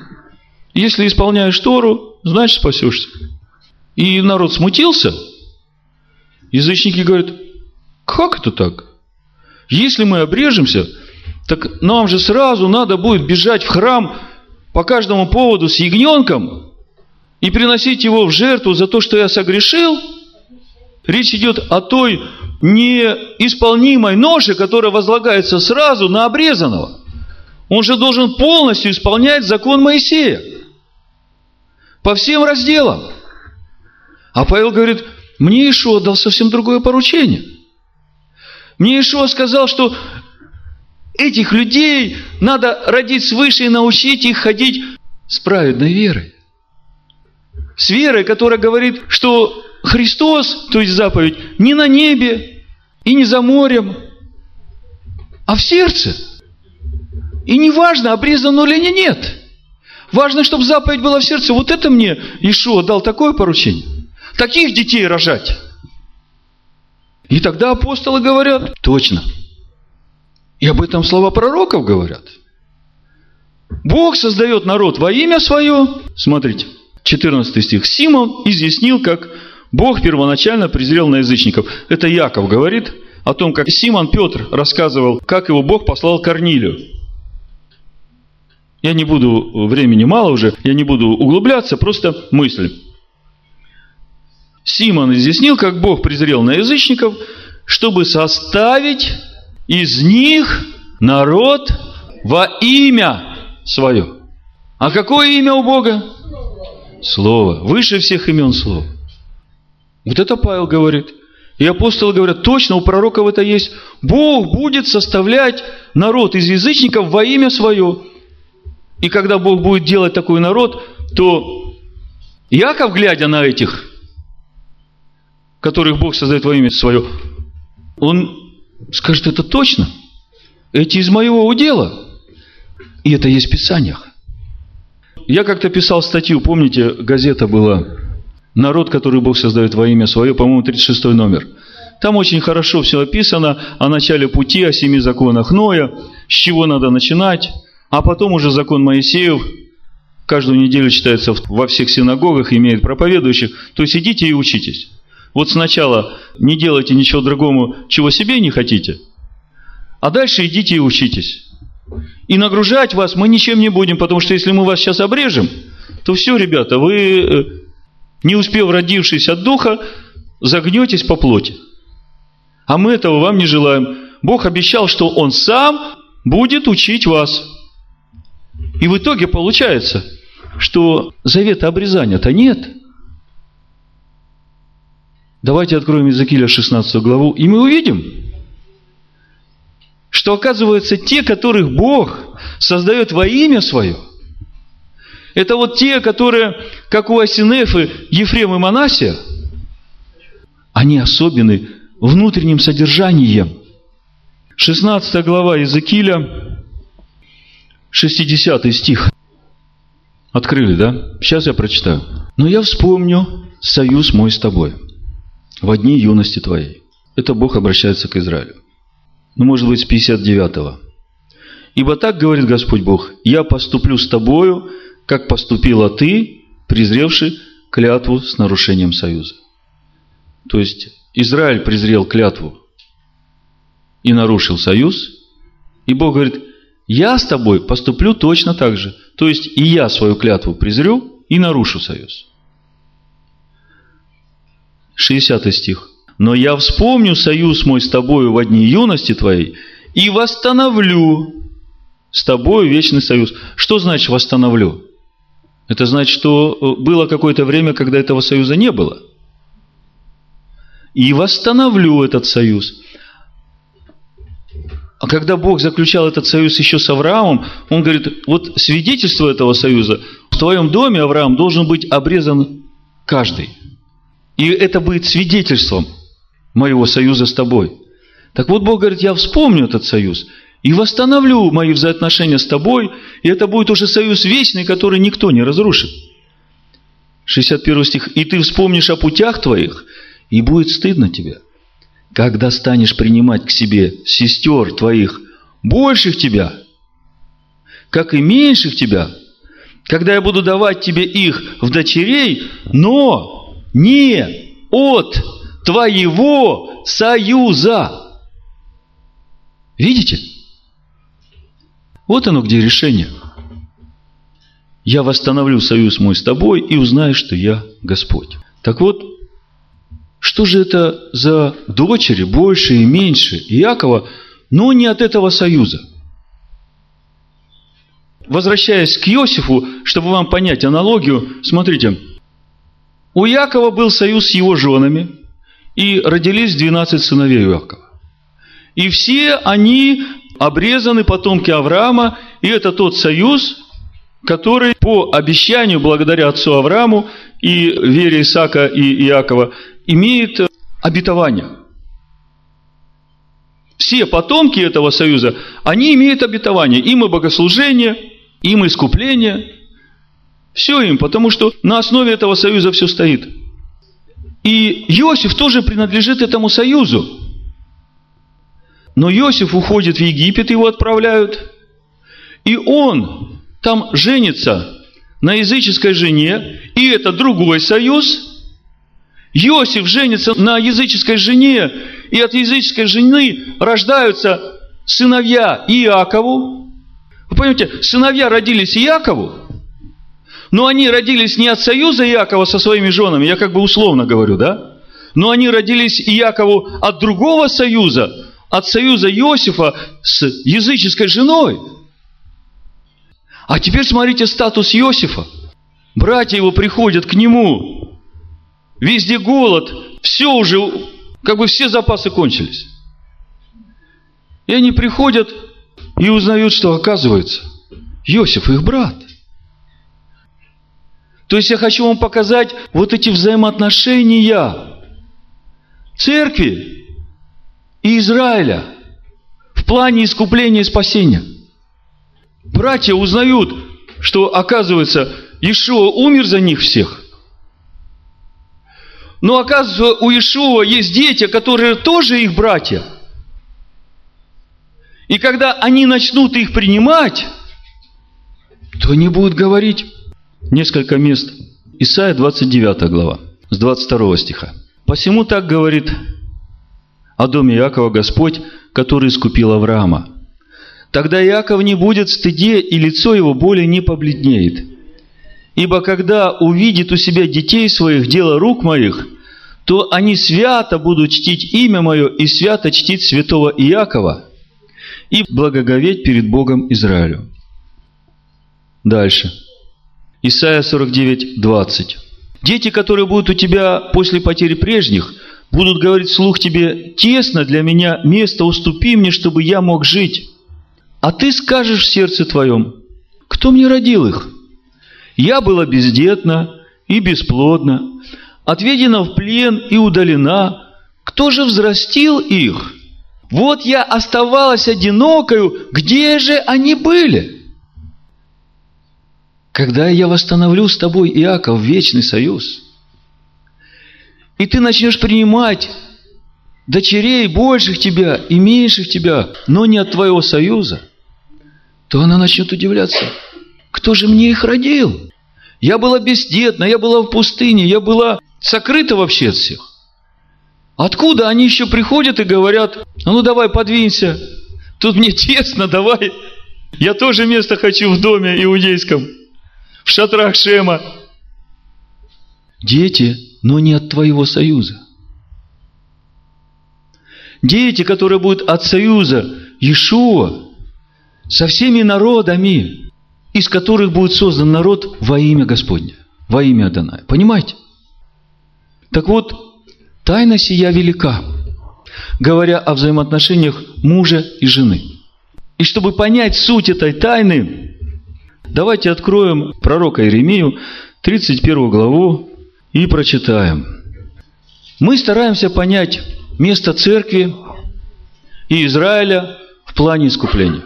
Если исполняешь Тору, значит спасешься. И народ смутился. Язычники говорят, как это так? Если мы обрежемся, так нам же сразу надо будет бежать в храм по каждому поводу с ягненком и приносить его в жертву за то, что я согрешил. Речь идет о той неисполнимой ноше, которая возлагается сразу на обрезанного. Он же должен полностью исполнять закон Моисея. По всем разделам. А Павел говорит, мне Ишуа дал совсем другое поручение – мне Ишуа сказал, что этих людей надо родить свыше и научить их ходить с праведной верой. С верой, которая говорит, что Христос, то есть заповедь, не на небе и не за морем, а в сердце. И не важно, обрезан он или нет. Важно, чтобы заповедь была в сердце. Вот это мне Ишуа дал такое поручение. Таких детей рожать. И тогда апостолы говорят, точно. И об этом слова пророков говорят. Бог создает народ во имя свое. Смотрите, 14 стих. Симон изъяснил, как Бог первоначально презрел на язычников. Это Яков говорит о том, как Симон Петр рассказывал, как его Бог послал Корнилию. Я не буду, времени мало уже, я не буду углубляться, просто мысль. Симон изъяснил, как Бог презрел на язычников, чтобы составить из них народ во имя свое. А какое имя у Бога? Слово. Выше всех имен Слово. Вот это Павел говорит. И апостолы говорят, точно, у пророков это есть. Бог будет составлять народ из язычников во имя свое. И когда Бог будет делать такой народ, то Яков, глядя на этих которых Бог создает во имя свое, он скажет, это точно. Эти из моего удела. И это есть в Писаниях. Я как-то писал статью, помните, газета была «Народ, который Бог создает во имя свое», по-моему, 36 номер. Там очень хорошо все описано о начале пути, о семи законах Ноя, с чего надо начинать, а потом уже закон Моисеев, каждую неделю читается во всех синагогах, имеет проповедующих. То есть идите и учитесь. Вот сначала не делайте ничего другому, чего себе не хотите, а дальше идите и учитесь. И нагружать вас мы ничем не будем, потому что если мы вас сейчас обрежем, то все, ребята, вы, э, не успев родившись от духа, загнетесь по плоти. А мы этого вам не желаем. Бог обещал, что Он сам будет учить вас. И в итоге получается, что завета обрезания-то нет – Давайте откроем Иезекииля 16 главу, и мы увидим, что оказывается те, которых Бог создает во имя свое, это вот те, которые, как у Асинефы, Ефрем и Манасия, они особенны внутренним содержанием. 16 глава Иезекииля, 60 стих. Открыли, да? Сейчас я прочитаю. «Но я вспомню союз мой с тобой в дни юности твоей». Это Бог обращается к Израилю. Ну, может быть, с 59-го. «Ибо так говорит Господь Бог, я поступлю с тобою, как поступила ты, презревший клятву с нарушением союза». То есть, Израиль презрел клятву и нарушил союз, и Бог говорит, я с тобой поступлю точно так же. То есть, и я свою клятву презрю и нарушу союз. 60 стих. «Но я вспомню союз мой с тобою в дни юности твоей и восстановлю с тобою вечный союз». Что значит «восстановлю»? Это значит, что э, было какое-то время, когда этого союза не было. И восстановлю этот союз. А когда Бог заключал этот союз еще с Авраамом, Он говорит, вот свидетельство этого союза, в твоем доме, Авраам, должен быть обрезан каждый. И это будет свидетельством моего союза с тобой. Так вот, Бог говорит, я вспомню этот союз и восстановлю мои взаимоотношения с тобой, и это будет уже союз вечный, который никто не разрушит. 61 стих. «И ты вспомнишь о путях твоих, и будет стыдно тебе, когда станешь принимать к себе сестер твоих, больших тебя, как и меньших тебя, когда я буду давать тебе их в дочерей, но не от твоего союза. Видите? Вот оно где решение. Я восстановлю союз мой с тобой и узнаю, что я Господь. Так вот, что же это за дочери, больше и меньше Иакова, но не от этого союза? Возвращаясь к Иосифу, чтобы вам понять аналогию, смотрите, у Якова был союз с его женами, и родились 12 сыновей Иакова. И все они обрезаны потомки Авраама, и это тот союз, который по обещанию, благодаря отцу Аврааму и вере Исаака и Иакова, имеет обетование. Все потомки этого союза, они имеют обетование. Им и богослужение, им искупление. Все им, потому что на основе этого союза все стоит. И Иосиф тоже принадлежит этому союзу. Но Иосиф уходит в Египет, его отправляют. И он там женится на языческой жене, и это другой союз – Иосиф женится на языческой жене, и от языческой жены рождаются сыновья Иакову. Вы понимаете, сыновья родились Иакову, но они родились не от союза Иакова со своими женами, я как бы условно говорю, да? Но они родились Иакову от другого союза, от союза Иосифа с языческой женой. А теперь смотрите статус Иосифа. Братья его приходят к нему Везде голод, все уже, как бы все запасы кончились. И они приходят и узнают, что оказывается, Иосиф их брат. То есть я хочу вам показать вот эти взаимоотношения церкви и Израиля в плане искупления и спасения. Братья узнают, что оказывается, Ишуа умер за них всех – но оказывается, у Ишуа есть дети, которые тоже их братья. И когда они начнут их принимать, то они будут говорить несколько мест. Исайя 29 глава, с 22 стиха. «Посему так говорит о доме Иакова Господь, который искупил Авраама. Тогда Иаков не будет в стыде, и лицо его более не побледнеет. Ибо когда увидит у себя детей своих дело рук моих, то они свято будут чтить имя мое и свято чтить святого Иакова и благоговеть перед Богом Израилю. Дальше. Исайя 49, 20. Дети, которые будут у тебя после потери прежних, будут говорить слух тебе, тесно для меня место уступи мне, чтобы я мог жить. А ты скажешь в сердце твоем, кто мне родил их? Я была бездетна и бесплодна, отведена в плен и удалена. Кто же взрастил их? Вот я оставалась одинокою, где же они были? Когда я восстановлю с тобой, Иаков, вечный союз, и ты начнешь принимать дочерей больших тебя и меньших тебя, но не от твоего союза, то она начнет удивляться, кто же мне их родил? Я была бездетна, я была в пустыне, я была сокрыта вообще от всех. Откуда они еще приходят и говорят, а ну давай подвинься, тут мне тесно, давай. Я тоже место хочу в доме иудейском, в шатрах Шема. Дети, но не от твоего союза. Дети, которые будут от союза Иешуа со всеми народами, из которых будет создан народ во имя Господне, во имя Адоная. Понимаете? Так вот, тайна сия велика, говоря о взаимоотношениях мужа и жены. И чтобы понять суть этой тайны, давайте откроем пророка Иеремию, 31 главу, и прочитаем. Мы стараемся понять место церкви и Израиля в плане искупления.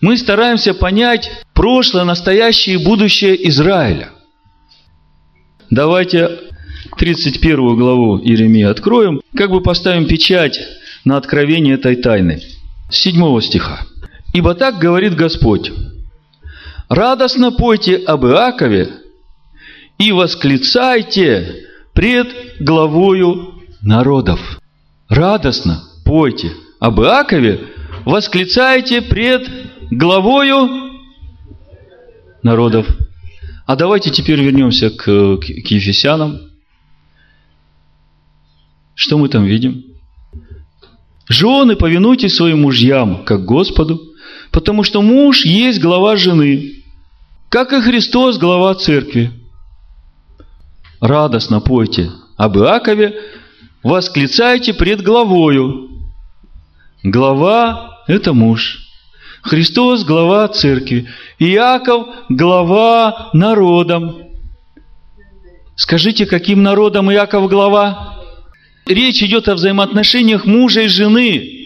Мы стараемся понять прошлое, настоящее и будущее Израиля. Давайте 31 главу Иеремии откроем, как бы поставим печать на откровение этой тайны. С 7 стиха. «Ибо так говорит Господь, радостно пойте об Иакове и восклицайте пред главою народов. Радостно пойте об Иакове, восклицайте пред главою народов. А давайте теперь вернемся к, к, к Ефесянам. Что мы там видим? Жены, повинуйтесь своим мужьям, как Господу, потому что муж есть глава жены, как и Христос глава церкви. Радостно пойте об Иакове, восклицайте пред главою. Глава – это муж. Христос – глава церкви. Иаков – глава народом. Скажите, каким народом Иаков глава? Речь идет о взаимоотношениях мужа и жены.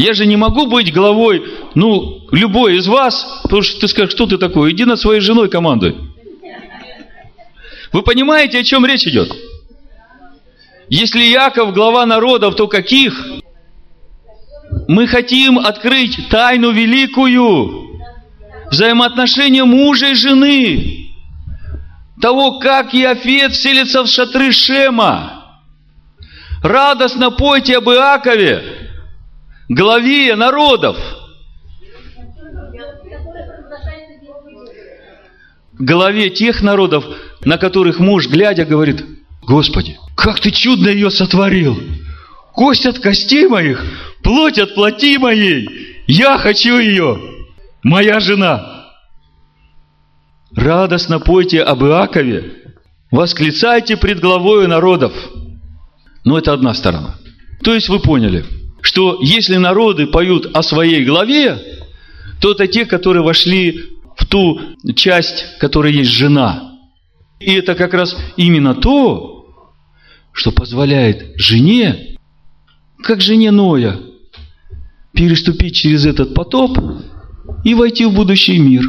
Я же не могу быть главой, ну, любой из вас, потому что ты скажешь, что ты такой, иди над своей женой командуй. Вы понимаете, о чем речь идет? Если Яков глава народов, то каких? Мы хотим открыть тайну великую, взаимоотношения мужа и жены, того, как Иофет селится в шатры Шема. Радостно пойте об Иакове, главе народов. Главе тех народов, на которых муж, глядя, говорит, Господи, как ты чудно ее сотворил! Кость от костей моих, плоть от плоти моей. Я хочу ее, моя жена. Радостно пойте об Иакове, восклицайте пред главою народов. Но это одна сторона. То есть вы поняли, что если народы поют о своей главе, то это те, которые вошли в ту часть, которая есть жена. И это как раз именно то, что позволяет жене, как жене Ноя, переступить через этот потоп и войти в будущий мир.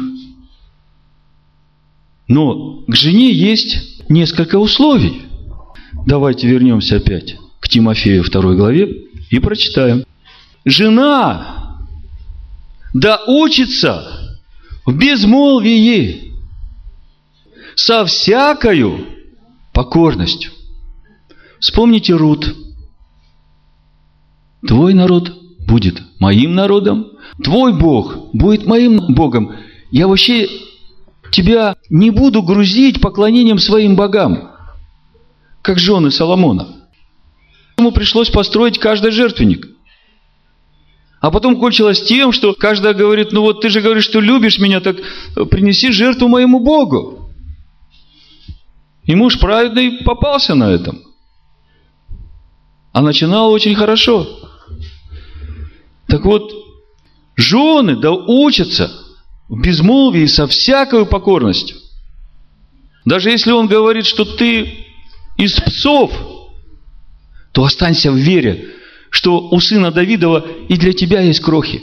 Но к жене есть несколько условий. Давайте вернемся опять к Тимофею 2 главе и прочитаем. Жена да учится в безмолвии со всякою покорностью. Вспомните Рут. Твой народ будет моим народом, твой Бог будет моим Богом. Я вообще тебя не буду грузить поклонением своим богам, как жены Соломона. Ему пришлось построить каждый жертвенник. А потом кончилось тем, что каждая говорит, ну вот ты же говоришь, что любишь меня, так принеси жертву моему Богу. И муж праведный попался на этом. А начинал очень хорошо. Так вот, жены да учатся в безмолвии со всякой покорностью. Даже если он говорит, что ты из псов, то останься в вере, что у сына Давидова и для тебя есть крохи.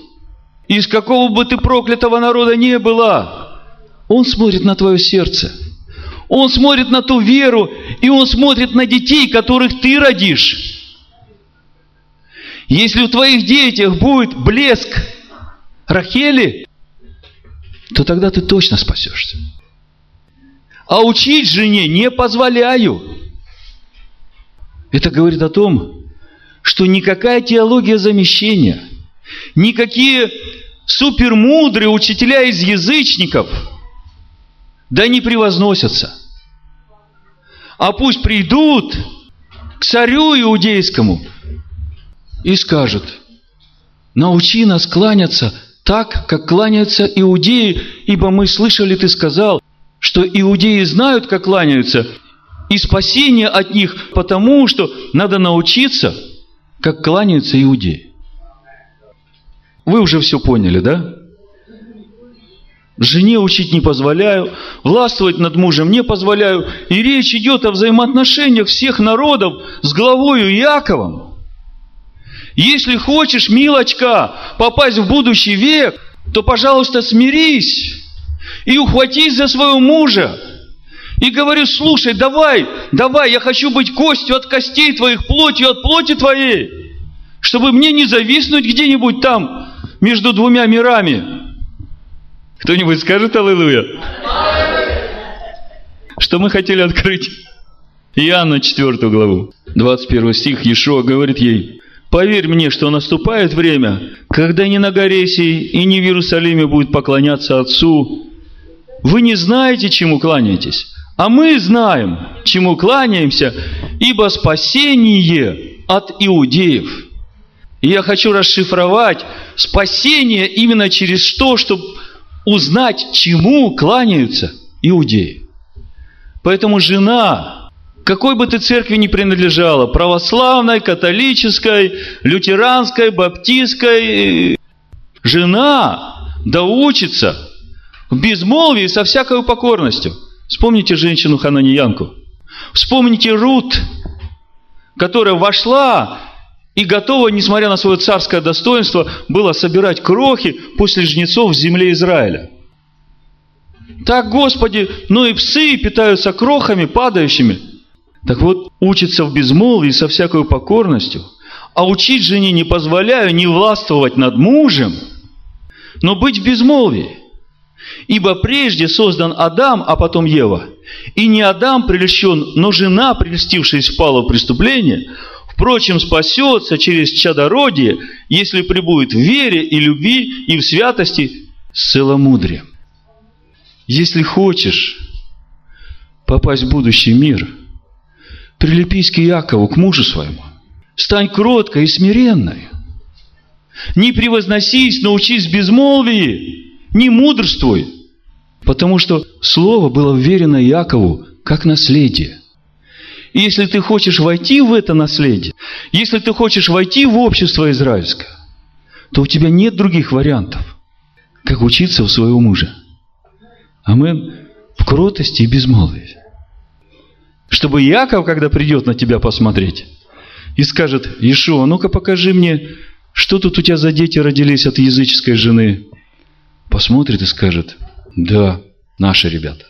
Из какого бы ты проклятого народа не была, он смотрит на твое сердце. Он смотрит на ту веру, и он смотрит на детей, которых ты родишь. Если в твоих детях будет блеск Рахели, то тогда ты точно спасешься. А учить жене не позволяю. Это говорит о том, что никакая теология замещения, никакие супермудрые учителя из язычников, да не превозносятся. А пусть придут к царю иудейскому и скажут, научи нас кланяться так, как кланяются иудеи, ибо мы слышали, ты сказал, что иудеи знают, как кланяются, и спасение от них, потому что надо научиться, как кланяются иудеи. Вы уже все поняли, да? Жене учить не позволяю, властвовать над мужем не позволяю. И речь идет о взаимоотношениях всех народов с главою Иаковом. Если хочешь, милочка, попасть в будущий век, то, пожалуйста, смирись и ухватись за своего мужа. И говорю, слушай, давай, давай, я хочу быть костью от костей твоих, плотью от плоти твоей, чтобы мне не зависнуть где-нибудь там, между двумя мирами. Кто-нибудь скажет Аллилуйя? Что мы хотели открыть? Иоанна 4 главу, 21 стих, Иешуа говорит ей, Поверь мне, что наступает время, когда ни на горе сей и ни в Иерусалиме будет поклоняться Отцу. Вы не знаете, чему кланяетесь, а мы знаем, чему кланяемся, ибо спасение от иудеев. И я хочу расшифровать спасение именно через то, чтобы узнать, чему кланяются иудеи. Поэтому жена какой бы ты церкви ни принадлежала, православной, католической, лютеранской, баптистской, жена да учится в безмолвии со всякой покорностью. Вспомните женщину Хананиянку. Вспомните Рут, которая вошла и готова, несмотря на свое царское достоинство, была собирать крохи после жнецов в земле Израиля. Так, Господи, но и псы питаются крохами падающими – так вот, учится в безмолвии со всякой покорностью, а учить жене не позволяю не властвовать над мужем, но быть в безмолвии. Ибо прежде создан Адам, а потом Ева. И не Адам прельщен, но жена, прельстившись, впала в преступление, впрочем, спасется через чадородие, если прибудет в вере и любви и в святости с целомудрием. Если хочешь попасть в будущий мир – Прилепись к Иакову, к мужу своему. Стань кроткой и смиренной. Не превозносись, научись безмолвии, не мудрствуй. Потому что Слово было вверено Иакову как наследие. И если ты хочешь войти в это наследие, если ты хочешь войти в общество израильское, то у тебя нет других вариантов, как учиться у своего мужа. Амен. В кротости и безмолвии. Чтобы Яков, когда придет на тебя посмотреть, и скажет, Ишуа, ну-ка покажи мне, что тут у тебя за дети родились от языческой жены. Посмотрит и скажет, да, наши ребята.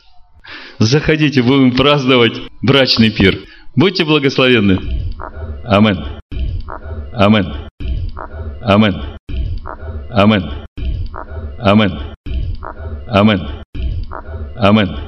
Заходите, будем праздновать брачный пир. Будьте благословенны. Амен. Амен. Амен. Амен. Амен. Амен. Амен.